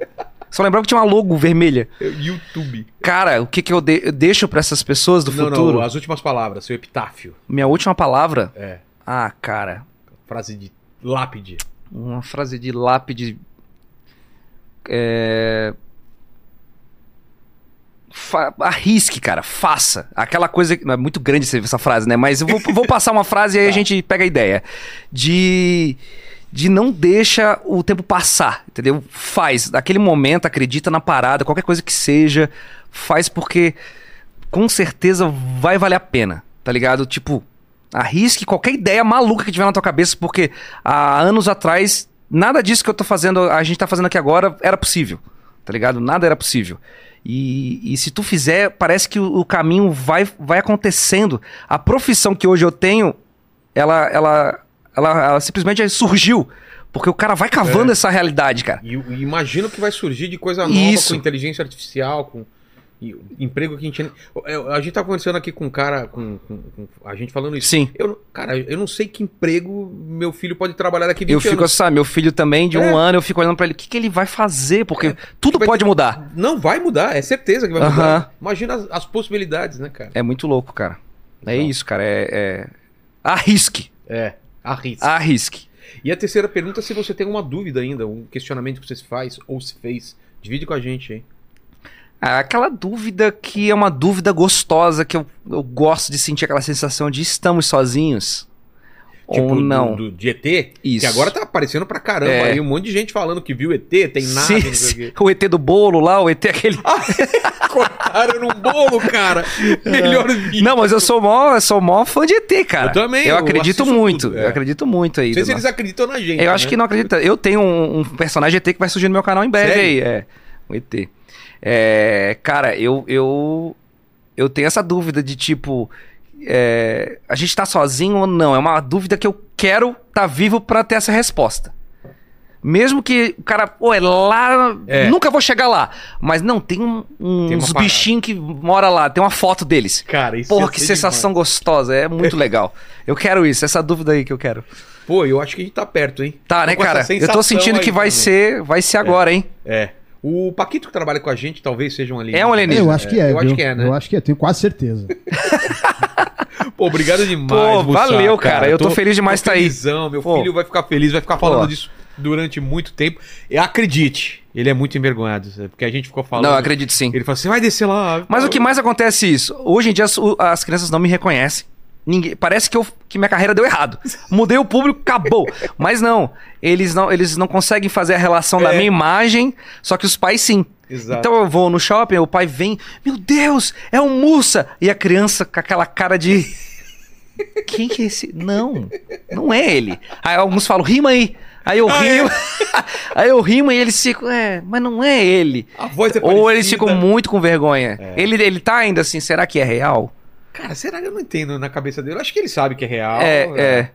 Só lembrava que tinha uma logo vermelha. É YouTube. Cara, o que que eu, de- eu deixo pra essas pessoas do não, futuro? não, as últimas palavras, seu epitáfio. Minha última palavra? É. Ah, cara, Frase de lápide. uma frase de lápide. É. Fa- Arrisque, cara, faça. Aquela coisa. não, É muito grande essa- essa frase, né? Mas eu vou, vou passar uma frase e aí a <laughs> gente pega a ideia. De. De não deixa o tempo passar, entendeu? Faz. Naquele momento, acredita na parada, qualquer coisa que seja, faz porque com certeza vai valer a pena, tá ligado? Tipo, arrisque qualquer ideia maluca que tiver na tua cabeça, porque há anos atrás, nada disso que eu tô fazendo, a gente tá fazendo aqui agora, era possível, tá ligado? Nada era possível. E, e se tu fizer, parece que o, o caminho vai, vai acontecendo. A profissão que hoje eu tenho, ela, ela, ela, ela simplesmente surgiu. Porque o cara vai cavando É. essa realidade, cara. E, e imagino que vai surgir de coisa nova Isso. com inteligência artificial, com emprego que a gente. A gente tá conversando aqui com um cara, com, com- com a gente falando isso. Sim. Eu, cara, eu não sei que emprego meu filho pode trabalhar daqui 20 Eu fico anos. assim, meu filho também, de um É. ano, eu fico olhando pra ele, o que, que ele vai fazer? Porque tudo vai pode ter- mudar. Não, vai mudar, é certeza que vai Aham. mudar. Imagina as, as possibilidades, né, cara? É muito louco, cara. É isso, cara. É, é... Arrisque. É, arrisca. Arrisque. E a terceira pergunta, se você tem alguma dúvida ainda, um questionamento que você se faz ou se fez, divide com a gente, hein? Ah, Aquela dúvida que é uma dúvida gostosa, que eu, eu gosto de sentir aquela sensação de estamos sozinhos. Ou não. Do, do, de ET, Isso. que agora tá aparecendo pra caramba É. aí, um monte de gente falando que viu ET, tem nave, Sim, o <laughs> o ET do bolo lá, o ET aquele. <laughs> Cortaram num bolo, cara. <laughs> Melhor vídeo. Não, mas eu sou mó, eu sou mó fã de ET, cara. Eu também, Eu eu acredito muito. tudo, é. Eu acredito muito aí. Não sei se eles acreditam na gente. Eu acho né? que não acredita. Eu tenho um, um personagem ET que vai surgir no meu canal em breve Sério? aí. É, um ET. É, cara, eu, eu, eu tenho essa dúvida de tipo. É, a gente tá sozinho ou não? É uma dúvida que eu quero estar vivo pra ter essa resposta. Mesmo que o cara, pô, é lá, É. nunca vou chegar lá. Mas não, tem, um- um- Tem uns bichinhos que mora lá, tem uma foto deles. Cara, isso Porra, que sensação gostosa, é muito <laughs> legal. Eu quero isso, essa dúvida aí que eu quero. demais. Pô, eu acho que a gente tá perto, hein? Tá, né, cara? Eu tô sentindo aí que vai também. ser, vai ser agora, hein? É. O Paquito que trabalha com a gente talvez seja um alienígena. É um alienígena. Eu acho que é, Eu viu? acho que é, né? Eu acho que é, tenho quase certeza. <laughs> Pô, obrigado demais. Pô, valeu, cara. Eu tô feliz demais tô de tá aí. felizão. Meu Pô. filho vai ficar feliz, vai ficar falando Pô. disso durante muito tempo. E acredite, ele é muito envergonhado, porque a gente ficou falando. Não, eu acredito sim. Ele falou assim: vai descer lá. Mas o que mais acontece é isso. Hoje em dia as, as crianças não me reconhecem. Ninguém, parece que, eu, que minha carreira deu errado. Mudei o público, acabou. Mas não, eles não, eles não conseguem fazer a relação da É. minha imagem, só que os pais sim. Exato. Então eu vou no shopping, o pai vem, meu Deus, é um Mussa! E a criança com aquela cara de. Quem que é esse? Não, não é ele. Aí alguns falam, rima aí. Aí eu Ah, rimo. <laughs> aí eu rimo e eles ficam, é, mas não é ele. A voz é Ou eles ficam muito com vergonha. É. Ele, ele tá ainda assim, será que é real? Cara, será que eu não entendo na cabeça dele? Eu acho que ele sabe que é real. é, é.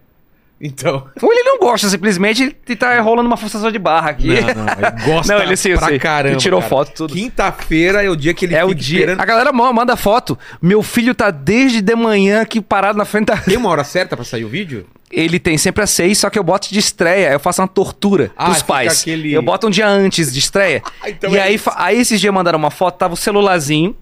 Então. <laughs> Ou ele não gosta, simplesmente ele tá rolando uma forçação de barra aqui. Não, não, ele <laughs> gosta Não, ele sim, pra sei. caramba. Ele tirou cara. foto, tudo. Quinta-feira é o dia que ele É o dia. esperando. A galera ma- manda foto. Meu filho tá desde de manhã aqui parado na frente da. <laughs> Tem uma hora certa pra sair o vídeo? Ele tem sempre às seis, só que eu boto de estreia. Eu faço uma tortura Ah, pros pais. aquele- Eu boto um dia antes de estreia. Então e é aí, isso. aí esses dias mandaram uma foto, tava o celularzinho,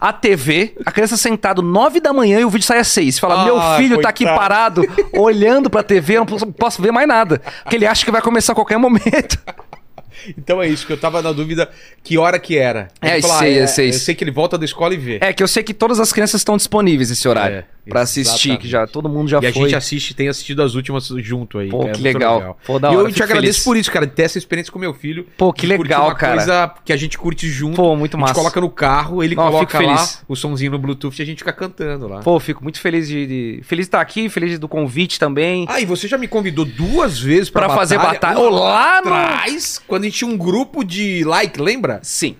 a TV, a criança sentado nove da manhã e o vídeo sai às seis. Fala, Ah, meu filho tá aqui coitado. parado, <laughs> olhando pra TV, eu não posso, posso ver mais nada. Porque ele acha que vai começar a qualquer momento. Então é isso, que eu tava na dúvida que hora que era. É, falou, sei, ah, é, sei. Eu sei que ele volta da escola e vê. É que eu sei que todas as crianças estão disponíveis esse horário. É, pra assistir, que já todo mundo já e a foi. gente assiste, tem assistido as últimas junto aí. Pô, é que muito legal. Pô, da e hora, eu te agradeço feliz. por isso, cara, de ter essa experiência com meu filho. Pô, que legal, uma cara. coisa que a gente curte junto. Pô, muito A gente massa. coloca no carro, ele Não, coloca lá feliz. o somzinho no Bluetooth e a gente fica cantando lá. Pô, fico muito feliz de, de- feliz de estar aqui, feliz do convite também. Ah, e você já me convidou duas vezes pra, Pra fazer batalha. Ô, lá no- quando a gente tinha um grupo de like, lembra? Sim.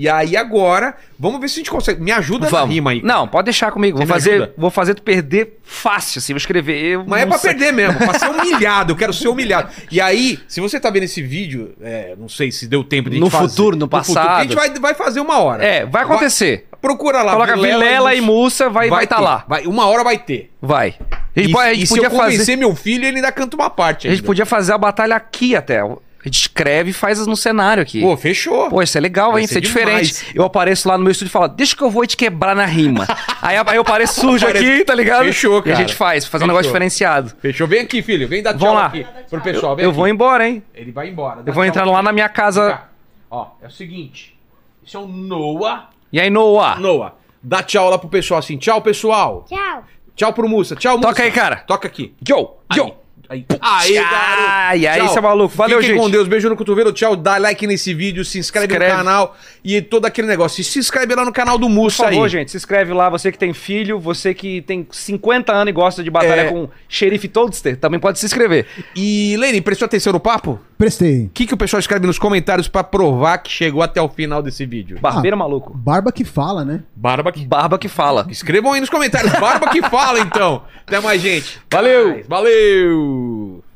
E aí agora, vamos ver se a gente consegue. Me ajuda na Vamos. rima aí. Não, pode deixar comigo. Você Vou fazer, ajuda? vou fazer tu perder fácil, assim, vou escrever. Eu Mas é pra sei- perder mesmo, pra ser <laughs> humilhado. Eu quero ser humilhado. E aí, se você tá vendo esse vídeo, é, não sei se deu tempo de No fazer. futuro, no passado. a gente vai, vai fazer uma hora. É, vai acontecer. procura lá. Coloca Vilela e Mussa, vai vai tá ter. lá. Vai, uma hora vai ter. Vai. A gente, e a e gente se podia eu convencer fazer. meu filho, ele ainda canta uma parte. A gente ainda. podia fazer a batalha aqui até. A gente escreve e faz no cenário aqui. Pô, fechou. Pô, isso é legal, Vai hein? ser Isso é diferente. demais. Eu apareço lá no meu estúdio e falo, deixa que eu vou te quebrar na rima. <laughs> aí, aí eu apareço sujo aqui, tá ligado? Fechou, E cara. a gente faz, fazer um negócio diferenciado. Fechou. Vem aqui, filho. Vem dar tchau Vamos lá. aqui pro pessoal. Vem Eu aqui. vou embora, hein? Ele vai embora. Eu vou entrar lá na minha casa. Ó, é o seguinte. Esse é o Noah. E aí, Noah? Noah, dá tchau lá pro pessoal assim. Tchau, pessoal. Tchau. Tchau pro Mussa. Tchau, Mussa. Toca aí, cara. Toca aqui. Yo, yo. Aí. Aí, aí garoto. Ai, aí, seu maluco. Valeu, Fiquem gente. com Deus. Beijo no cotovelo. Tchau. Dá like nesse vídeo. Se inscreve, Inscreve. no canal. E todo aquele negócio. E se inscreve lá no canal do Por Mussa favor, aí. gente, se inscreve lá. Você que tem filho, você que tem 50 anos e gosta de batalha É. com xerife Toadster, também pode se inscrever. E, Lene, prestou atenção no papo? Prestei. O que, que o pessoal escreve nos comentários pra provar que chegou até o final desse vídeo? Barbeiro maluco. Barba que fala, né? Barba que... Barba que fala. Escrevam aí nos comentários. Barba que fala, então. Até mais, gente. Valeu. Valeu! Ooh.